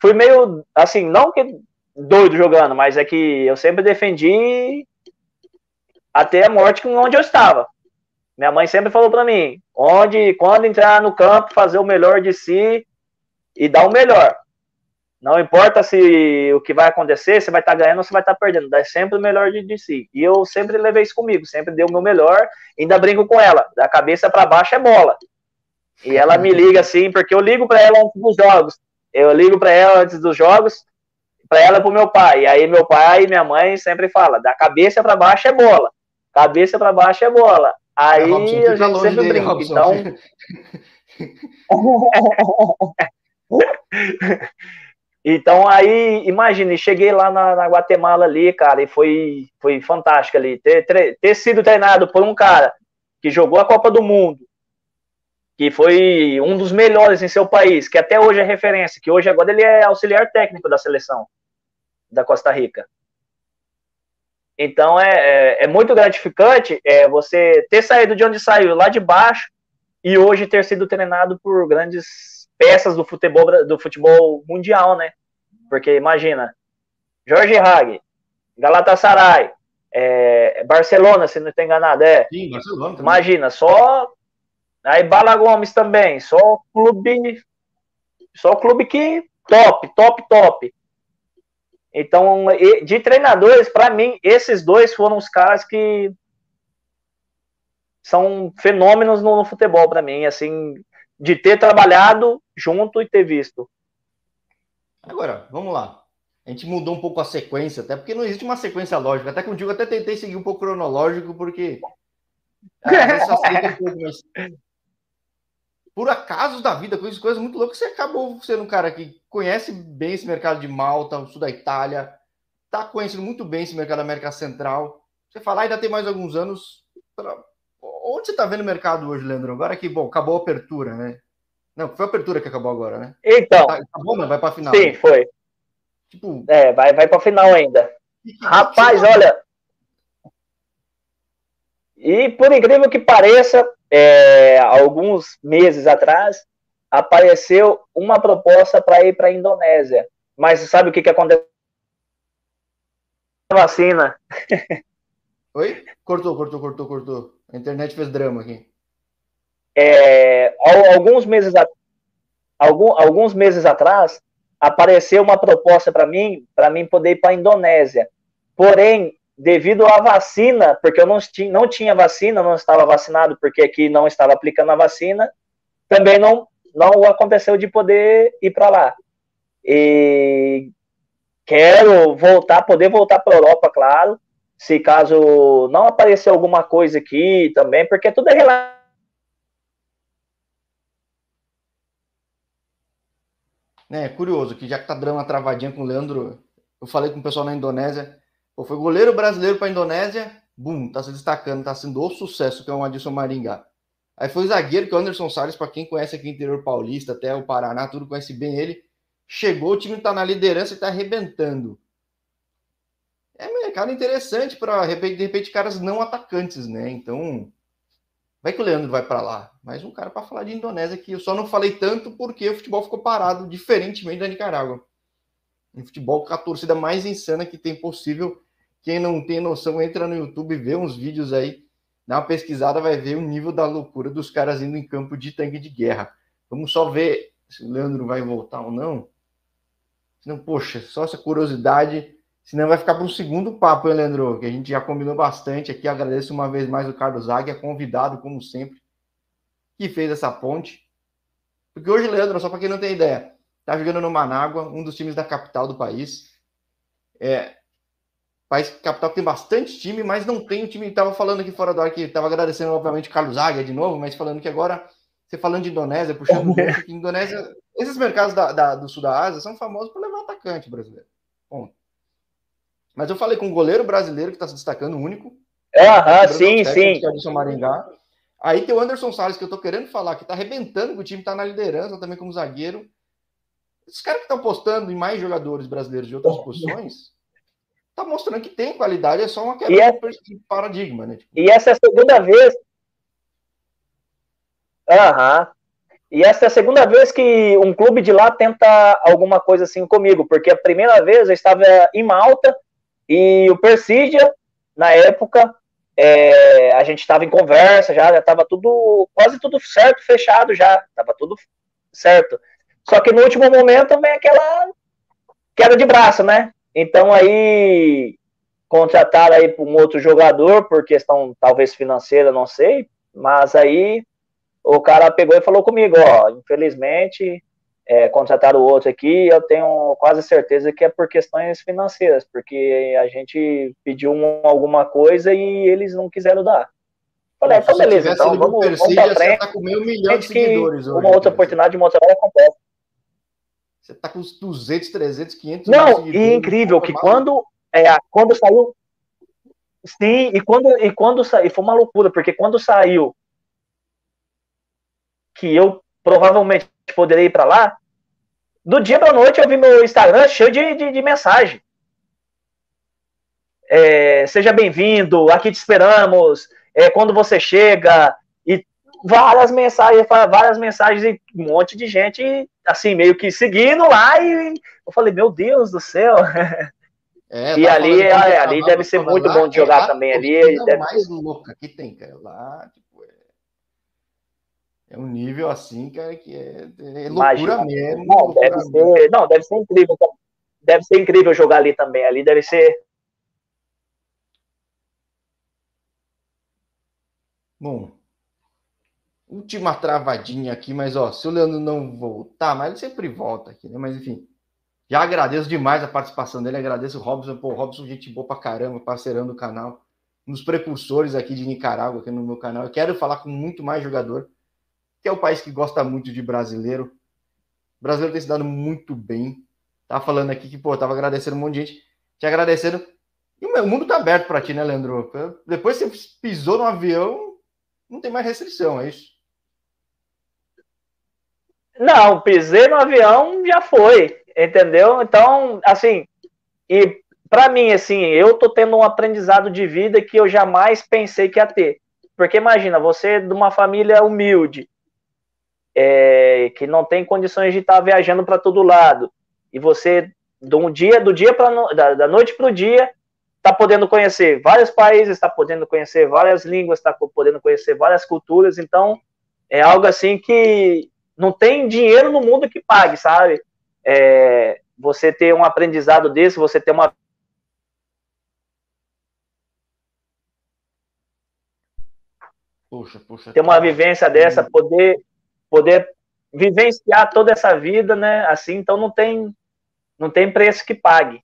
[SPEAKER 2] fui meio, assim, não que doido jogando, mas é que eu sempre defendi até a morte onde eu estava. Minha mãe sempre falou para mim, onde, quando entrar no campo, fazer o melhor de si e dar o melhor. Não importa se o que vai acontecer, se vai estar tá ganhando ou se vai estar tá perdendo, dá sempre o melhor de, de, si. E eu sempre levei isso comigo, sempre dei o meu melhor, ainda brinco com ela. Da cabeça para baixo é bola. E ela me liga assim, porque eu ligo para ela antes dos jogos. Eu ligo para ela antes dos jogos, para ela e pro meu pai. E aí meu pai e minha mãe sempre fala: da cabeça para baixo é bola. Cabeça para baixo é bola. Aí é, a gente sempre dele, brinca. Robson. Então. Então aí, imagine, cheguei lá na, na, Guatemala ali, cara, e foi, foi fantástico ali. Ter, ter, ter sido treinado por um cara que jogou a Copa do Mundo, que foi um dos melhores em seu país, que até hoje é referência, que hoje agora ele é auxiliar técnico da seleção da Costa Rica. Então é, é, é muito gratificante é, você ter saído de onde saiu, lá de baixo, e hoje ter sido treinado por grandes peças do futebol, do futebol mundial, né? Porque imagina, Jorge Hag, Galatasaray, é, Barcelona, se não estou enganado, é. Sim, Barcelona. Também. Imagina, só. Aí Bala Gomes também, só clube. Só clube que top, top, top. Então, de treinadores, para mim, esses dois foram os caras que são fenômenos no, no futebol para mim, assim, de ter trabalhado junto e ter visto.
[SPEAKER 1] Agora, vamos lá. A gente mudou um pouco a sequência, até porque não existe uma sequência lógica. Até contigo, até tentei seguir um pouco cronológico, porque. Por acaso da vida, com coisas muito loucas, você acabou sendo um cara que conhece bem esse mercado de Malta, sul da Itália, tá conhecendo muito bem esse mercado da América Central. Você falar, ainda tem mais alguns anos. Onde você está vendo o mercado hoje, Leandro? Agora que, bom, acabou a apertura, né? Não, foi a apertura que acabou agora, né?
[SPEAKER 2] Então.
[SPEAKER 1] Tá, acabou, mas vai para final.
[SPEAKER 2] Sim,
[SPEAKER 1] né?
[SPEAKER 2] foi. Tipo, é, vai, vai para final ainda. Rapaz, olha. E por incrível que pareça, é, alguns meses atrás, apareceu uma proposta para ir para a Indonésia. Mas sabe o que, que aconteceu? Vacina.
[SPEAKER 1] Oi? Cortou, cortou, cortou, cortou. A internet fez drama aqui.
[SPEAKER 2] É, alguns meses algum, alguns meses atrás apareceu uma proposta para mim para mim poder ir para a Indonésia porém devido à vacina porque eu não tinha, não tinha vacina não estava vacinado porque aqui não estava aplicando a vacina também não não aconteceu de poder ir para lá e quero voltar poder voltar para a Europa claro se caso não aparecer alguma coisa aqui também porque tudo é relativo
[SPEAKER 1] É curioso que já que tá dando uma travadinha com o Leandro, eu falei com o pessoal na Indonésia, pô, foi goleiro brasileiro para a Indonésia, bum, tá se destacando, tá sendo o sucesso que é o Adilson Maringá. Aí foi o zagueiro, que é o Anderson Salles, para quem conhece aqui o interior paulista, até o Paraná, tudo conhece bem ele. Chegou, o time tá na liderança e tá arrebentando. É mercado interessante para, de repente, caras não atacantes, né? Então, Vai que o Leandro vai para lá. Mais um cara para falar de Indonésia que eu só não falei tanto porque o futebol ficou parado, diferentemente da Nicarágua. Um futebol com a torcida mais insana que tem possível. Quem não tem noção, entra no YouTube, vê uns vídeos aí, dá uma pesquisada, vai ver o nível da loucura dos caras indo em campo de tanque de guerra. Vamos só ver se o Leandro vai voltar ou não. Não, poxa, só essa curiosidade Senão vai ficar para um segundo papo, hein, Leandro? Que a gente já combinou bastante aqui. Agradeço uma vez mais o Carlos Águia, convidado, como sempre, que fez essa ponte. Porque hoje, Leandro, só para quem não tem ideia, tá jogando no Manágua, um dos times da capital do país. É, país capital que tem bastante time, mas não tem o time. Estava falando aqui fora do ar que estava agradecendo, obviamente, Carlos Águia de novo, mas falando que agora, você falando de Indonésia, puxando o que Indonésia, esses mercados da, da, do sul da Ásia são famosos por levar atacante brasileiro. Ponto. Mas eu falei com um goleiro brasileiro que está se destacando, único.
[SPEAKER 2] Aham, sim, sim.
[SPEAKER 1] Que é Maringá. Aí tem o Anderson Salles, que eu tô querendo falar, que tá arrebentando, que o time tá na liderança também como zagueiro. Esses caras que estão postando em mais jogadores brasileiros de outras posições, tá mostrando que tem qualidade, é só uma quebra é... de paradigma, né? Tipo...
[SPEAKER 2] E essa é a segunda vez. Aham. E essa é a segunda vez que um clube de lá tenta alguma coisa assim comigo, porque a primeira vez eu estava em Malta e o Persídia, na época, é, a gente estava em conversa já, estava tudo, quase tudo certo, fechado já, estava tudo certo. Só que no último momento vem aquela queda de braço, né? Então aí contrataram aí um outro jogador por questão talvez financeira, não sei, mas aí o cara pegou e falou comigo, ó, infelizmente é, contratar o outro aqui, eu tenho quase certeza que é por questões financeiras, porque a gente pediu um, alguma coisa e eles não quiseram dar. Falei, então beleza, então vamos, vamos pra frente.
[SPEAKER 1] Tá com meio milhão de seguidores
[SPEAKER 2] hoje, uma outra oportunidade, outra hora acontece.
[SPEAKER 1] Você tá com uns 200, 300, 500
[SPEAKER 2] Não, e incrível que quando, é, quando saiu. Sim, e quando, e quando saiu. Foi uma loucura, porque quando saiu que eu provavelmente poderei ir para lá, do dia para noite eu vi meu Instagram cheio de, de, de mensagem. É, seja bem-vindo, aqui te esperamos, é, quando você chega, e várias mensagens, várias mensagens, e um monte de gente, assim, meio que seguindo lá, e eu falei, meu Deus do céu. É, e ali, é, ali deve ser muito bom de jogar também. Ali
[SPEAKER 1] deve mais louca que tem, cara. Lá, tipo, é, é um nível assim, cara, que é, é loucura Imagina. mesmo.
[SPEAKER 2] Não, deve ser, não, deve ser incrível. Deve ser incrível jogar ali também. Ali deve ser
[SPEAKER 1] Bom, última travadinha aqui, mas ó, se o Leandro não voltar, mas ele sempre volta aqui, né? Mas enfim, já agradeço demais a participação dele, agradeço o Robson, pô, Robson, gente boa pra caramba, parceirão do canal, um dos precursores aqui de Nicarágua, aqui no meu canal. Eu quero falar com muito mais jogador, que é o país que gosta muito de brasileiro. O brasileiro tem se dado muito bem. Tá falando aqui que, pô, tava agradecendo um monte de gente, te agradecendo. E o mundo tá aberto para ti, né, Leandro? Depois você pisou no avião, não tem mais restrição, é isso?
[SPEAKER 2] Não, pisei no avião, já foi, entendeu? Então, assim, e para mim, assim, eu tô tendo um aprendizado de vida que eu jamais pensei que ia ter. Porque imagina, você de uma família humilde, é, que não tem condições de estar tá viajando para todo lado, e você de um dia, do dia para da, da noite para o dia, está podendo conhecer vários países, está podendo conhecer várias línguas, está podendo conhecer várias culturas, então é algo assim que não tem dinheiro no mundo que pague, sabe? É, você ter um aprendizado desse, você ter uma Puxa, puxa, ter uma vivência dessa, poder poder vivenciar toda essa vida, né? Assim, então não tem não tem preço que pague.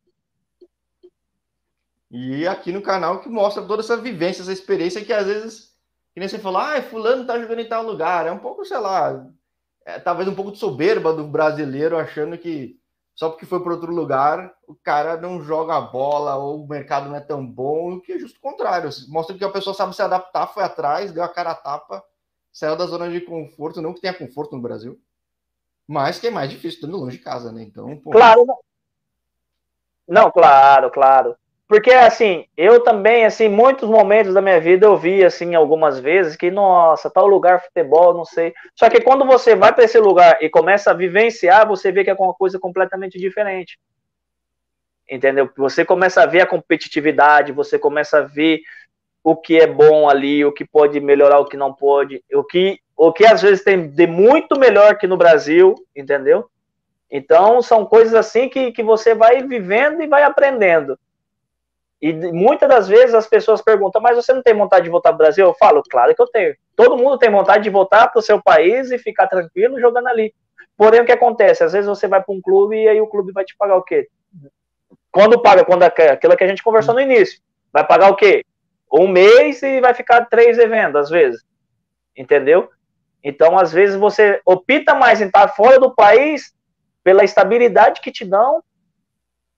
[SPEAKER 1] E aqui no canal que mostra toda essa vivência, essa experiência que às vezes, que nem você falou, ah, fulano tá jogando em tal lugar. É um pouco, sei lá, é, talvez um pouco de soberba do brasileiro achando que só porque foi para outro lugar o cara não joga a bola ou o mercado não é tão bom, o que é justo o contrário. Mostra que a pessoa sabe se adaptar, foi atrás, deu a cara a tapa, saiu da zona de conforto, não que tenha conforto no Brasil, mas que é mais difícil estando longe de casa, né? Então,
[SPEAKER 2] pô... Claro. Não, claro, claro. Porque, assim, eu também, assim, muitos momentos da minha vida eu vi, assim, algumas vezes que, nossa, tal lugar futebol, não sei. Só que quando você vai para esse lugar e começa a vivenciar, você vê que é uma coisa completamente diferente. Entendeu? Você começa a ver a competitividade, você começa a ver o que é bom ali, o que pode melhorar, o que não pode, o que, o que às vezes tem de muito melhor que no Brasil, entendeu? Então, são coisas assim que, que você vai vivendo e vai aprendendo. E muitas das vezes as pessoas perguntam, mas você não tem vontade de voltar para Brasil? Eu falo, claro que eu tenho. Todo mundo tem vontade de voltar para o seu país e ficar tranquilo jogando ali. Porém, o que acontece? Às vezes você vai para um clube e aí o clube vai te pagar o quê? Quando paga, quando aquilo que a gente conversou no início, vai pagar o quê? Um mês e vai ficar três eventos, às vezes. Entendeu? Então, às vezes, você opta mais em estar fora do país pela estabilidade que te dão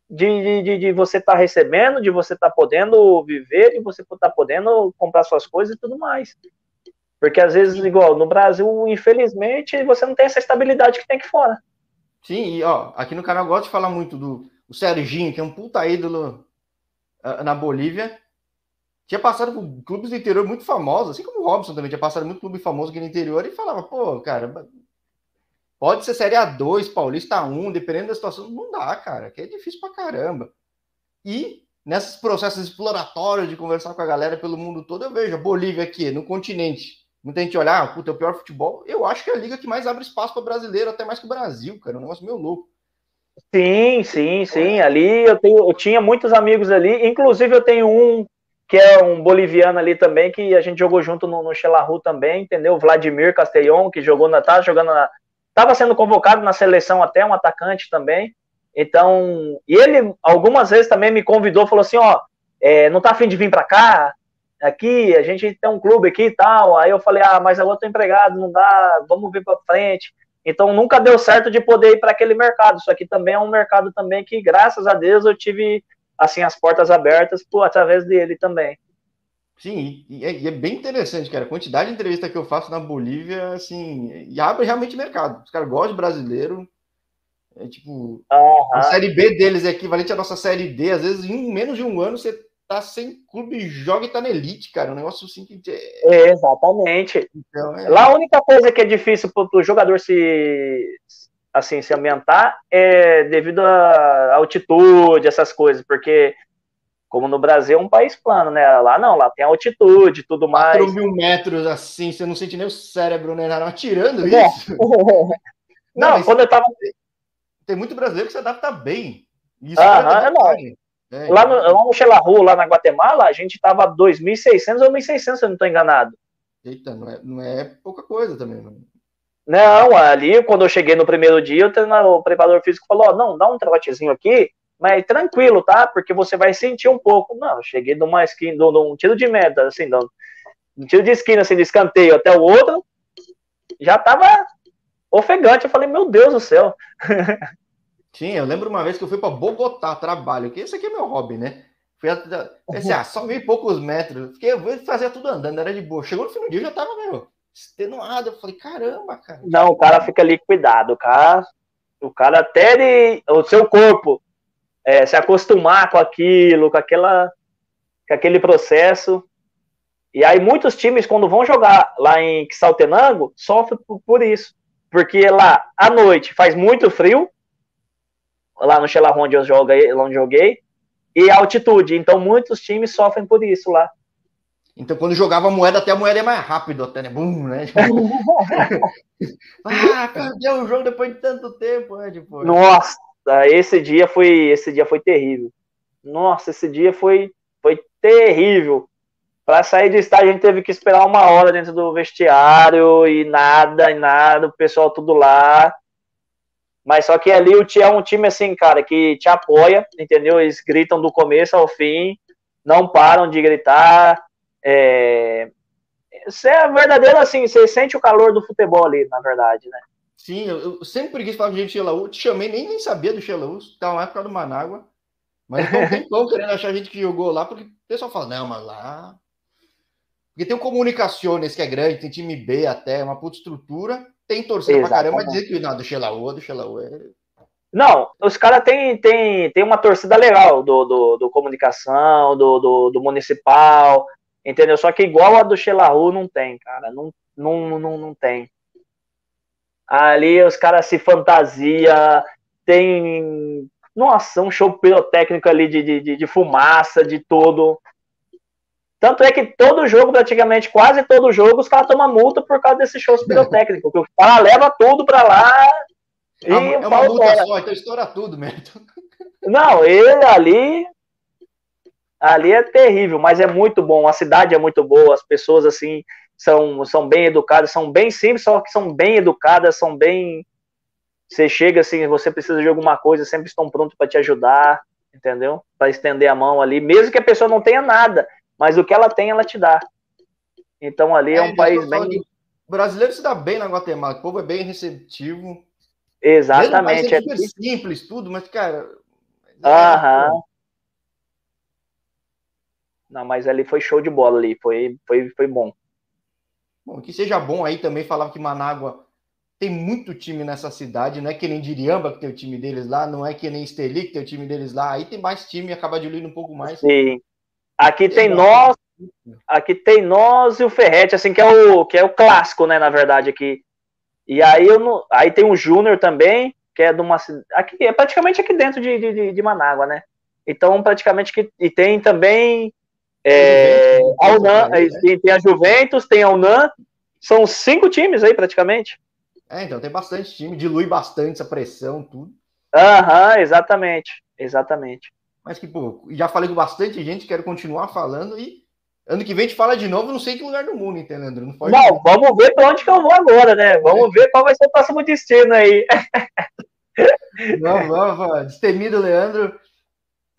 [SPEAKER 2] de, de, de você estar tá recebendo, de você estar tá podendo viver, de você estar tá podendo comprar suas coisas e tudo mais. Porque às vezes, igual no Brasil, infelizmente, você não tem essa estabilidade que tem aqui fora.
[SPEAKER 1] Sim, e ó, aqui no canal eu gosto de falar muito do o Serginho, que é um puta ídolo uh, na Bolívia. Tinha passado por clubes do interior muito famosos, assim como o Robson também tinha passado muito clube famoso aqui no interior e falava, pô, cara, Pode ser Série A2, Paulista 1, dependendo da situação. Não dá, cara, que é difícil pra caramba. E nesses processos exploratórios de conversar com a galera pelo mundo todo, eu vejo a Bolívia aqui, no continente. Muita gente olhar, ah, puta, é o pior futebol. Eu acho que é a liga que mais abre espaço para brasileiro, até mais que o Brasil, cara. É um negócio meio louco.
[SPEAKER 2] Sim, sim, sim. Ali eu, tenho, eu tinha muitos amigos ali. Inclusive, eu tenho um que é um boliviano ali também, que a gente jogou junto no, Xelahu também, entendeu? Vladimir Castellon, que jogou na, tá jogando na, estava sendo convocado na seleção até, um atacante também. Então, e ele algumas vezes também me convidou, falou assim, ó, é, não tá afim de vir para cá? Aqui, a gente tem um clube aqui e tal. Aí eu falei, ah, mas agora eu tô empregado, não dá, vamos ver para frente. Então nunca deu certo de poder ir para aquele mercado. Isso aqui também é um mercado também que, graças a Deus, eu tive assim as portas abertas por através dele também.
[SPEAKER 1] Sim, e é, e é, bem interessante, cara. A quantidade de entrevista que eu faço na Bolívia, assim, e abre realmente mercado. Os caras gostam de brasileiro. É tipo, uhum. a série B deles é equivalente à nossa série D. Às vezes, em menos de um ano, você tá sem clube, joga e tá na elite, cara. Um negócio assim que.
[SPEAKER 2] É, exatamente. Então, é... Lá a única coisa que é difícil pro, pro jogador se assim se ambientar é devido à altitude, essas coisas, porque como no Brasil é um país plano, né? Lá não, lá tem altitude tudo mais. 4
[SPEAKER 1] mil metros assim, você não sente nem o cérebro, né? Atirando é. isso.
[SPEAKER 2] não, não quando eu tava.
[SPEAKER 1] Tem muito brasileiro que se adapta bem.
[SPEAKER 2] Isso ah, é não. É, lá, no, lá no Xelahu, lá na Guatemala, a gente tava 2.600 ou 1.600, se eu não estou enganado.
[SPEAKER 1] Eita, não é, não é pouca coisa também, mano.
[SPEAKER 2] Não, ali, quando eu cheguei no primeiro dia, o, o preparador físico falou: oh, não, dá um trotezinho aqui, mas tranquilo, tá? Porque você vai sentir um pouco. Não, eu cheguei numa esquina, num tiro de meta, assim, num, um tiro de esquina, assim, de escanteio até o outro, já tava ofegante. Eu falei: meu Deus do céu.
[SPEAKER 1] Sim, eu lembro uma vez que eu fui para Bogotá, trabalho, que esse aqui é meu hobby, né? Fui assim, ah, só mil e poucos metros. Fiquei, eu fazia tudo andando, era de boa. Chegou no fim do dia, eu já tava, meu, extenuado. Eu falei, caramba, cara.
[SPEAKER 2] Não, o cara fica ali, cuidado, o cara, o cara até ele, o seu corpo é, se acostumar com aquilo, com aquela, com aquele processo. E aí muitos times, quando vão jogar lá em Quixaltenango, sofrem por, por isso. Porque lá, à noite, faz muito frio, lá no Xelarron onde eu joguei, onde joguei, e altitude. Então muitos times sofrem por isso lá.
[SPEAKER 1] Então, quando jogava moeda, até a moeda é mais rápido, até, né? Bum, né? ah, perdeu o jogo depois de tanto tempo, né? Tipo...
[SPEAKER 2] Nossa, esse dia foi, esse dia foi terrível. Nossa, esse dia foi, foi terrível. Para sair do estádio, a gente teve que esperar uma hora dentro do vestiário e nada, e nada, o pessoal tudo lá. Mas só que ali o é um time assim, cara, que te apoia, entendeu? Eles gritam do começo ao fim, não param de gritar. É... Você é verdadeiro assim, você sente o calor do futebol ali, na verdade, né?
[SPEAKER 1] Sim, eu, eu sempre quis falar com gente de Xelaú, te chamei, nem, nem sabia do Xelaú, estava na época do Manágua, mas não tem como querendo achar gente que jogou lá, porque o pessoal fala, não, mas lá. Porque tem o Comunicações, que é grande, tem time B até, uma puta estrutura, tem torcida pra caramba dizer que não, do Xelaú, do Xelaú é.
[SPEAKER 2] Não, os caras têm tem, tem uma torcida legal do, do, do comunicação, do, do, do, municipal, entendeu? Só que igual a do Xelaú não tem, cara. Não, não, não, não tem. Ali os caras se fantasia, tem. Nossa, um show pirotécnico ali de, de, de fumaça, de todo. Tanto é que todo jogo, praticamente quase todo jogo, os caras tomam multa por causa desse show pirotécnico. Porque o cara leva tudo pra lá.
[SPEAKER 1] É uma, e é uma multa fora. só, então estoura tudo mesmo.
[SPEAKER 2] Não, ele ali. Ali é terrível, mas é muito bom. A cidade é muito boa, as pessoas assim são, são bem educadas, são bem simples, só que são bem educadas, são bem. Você chega assim, você precisa de alguma coisa, sempre estão prontos para te ajudar, entendeu? Para estender a mão ali, mesmo que a pessoa não tenha nada, mas o que ela tem, ela te dá. Então ali é, é um país bem.
[SPEAKER 1] O brasileiro se dá bem na Guatemala, o povo é bem receptivo.
[SPEAKER 2] Exatamente.
[SPEAKER 1] É super simples tudo, mas, cara.
[SPEAKER 2] É Aham. Não, mas ali foi show de bola ali, foi, foi, foi bom.
[SPEAKER 1] Bom, que seja bom aí também falava que Manágua tem muito time nessa cidade, não é que nem Diriamba que tem o time deles lá, não é que nem Esteli que tem o time deles lá, aí tem mais time e acaba diluindo um pouco mais.
[SPEAKER 2] Sim. Aqui tem nós, aqui tem nós e o Ferrete, assim, que é o, que é o clássico, né, na verdade, aqui. E aí, eu não, aí tem o Júnior também, que é de uma aqui é praticamente aqui dentro de, de, de Manágua, né? Então, praticamente que e tem também é, a UNAM, né? tem, tem a Juventus, tem a UNAM, são cinco times aí praticamente.
[SPEAKER 1] É, então tem bastante time, dilui bastante essa pressão, tudo.
[SPEAKER 2] Aham, exatamente, exatamente.
[SPEAKER 1] Mas que, pô, já falei com bastante gente, quero continuar falando e ano que vem a gente fala de novo, não sei que lugar do mundo, entendeu, Leandro?
[SPEAKER 2] Não, não vamos ver para onde que eu vou agora, né? Vamos ver qual vai ser o próximo destino aí.
[SPEAKER 1] Vamos, vamos, vamos. Destemido, Leandro,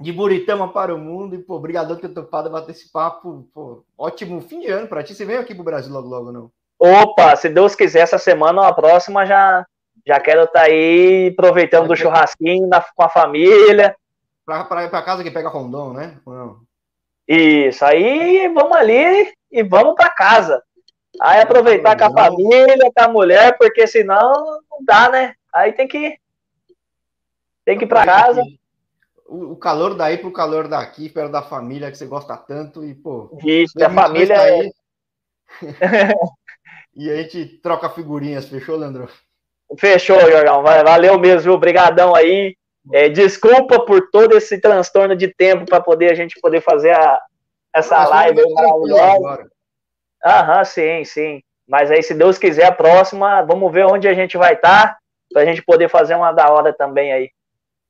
[SPEAKER 1] de Buritama para o mundo. E, pô, obrigado por ter topado bater esse papo. Pô, ótimo fim de ano para ti. Você vem aqui pro Brasil logo, logo, não?
[SPEAKER 2] Opa, se Deus quiser, essa semana ou a próxima já Já quero estar tá aí aproveitando do churrasquinho na, com a família.
[SPEAKER 1] Para ir para casa que pega rondão, né? Não.
[SPEAKER 2] Isso, aí vamos ali e vamos para casa. Aí aproveitar com a família, com a mulher, porque senão não dá, né? Aí tem que tem que ir para casa.
[SPEAKER 1] O, calor daí pro calor daqui, perto da família que você gosta tanto e pô.
[SPEAKER 2] Isso, a família aí.
[SPEAKER 1] e a gente troca figurinhas, fechou, Leandro?
[SPEAKER 2] Fechou, Jorgão. Valeu mesmo, viu? Obrigadão aí. É, desculpa por todo esse transtorno de tempo para poder a gente poder fazer a, essa live maravilhosa. Aham, sim, sim. Mas aí, se Deus quiser, a próxima, vamos ver onde a gente vai estar, tá, para a gente poder fazer uma da hora também aí.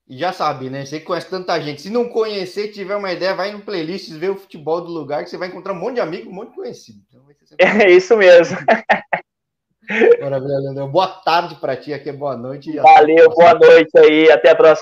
[SPEAKER 1] E já sabe, né? Você conhece tanta gente. Se não conhecer, tiver uma ideia, vai no playlist, vê o futebol do lugar, que você vai encontrar um monte de amigo, um monte de conhecido. Então,
[SPEAKER 2] é isso mesmo.
[SPEAKER 1] Maravilha, Leandro. Boa tarde para ti, aqui é boa noite.
[SPEAKER 2] Valeu, boa noite aí. Até a próxima.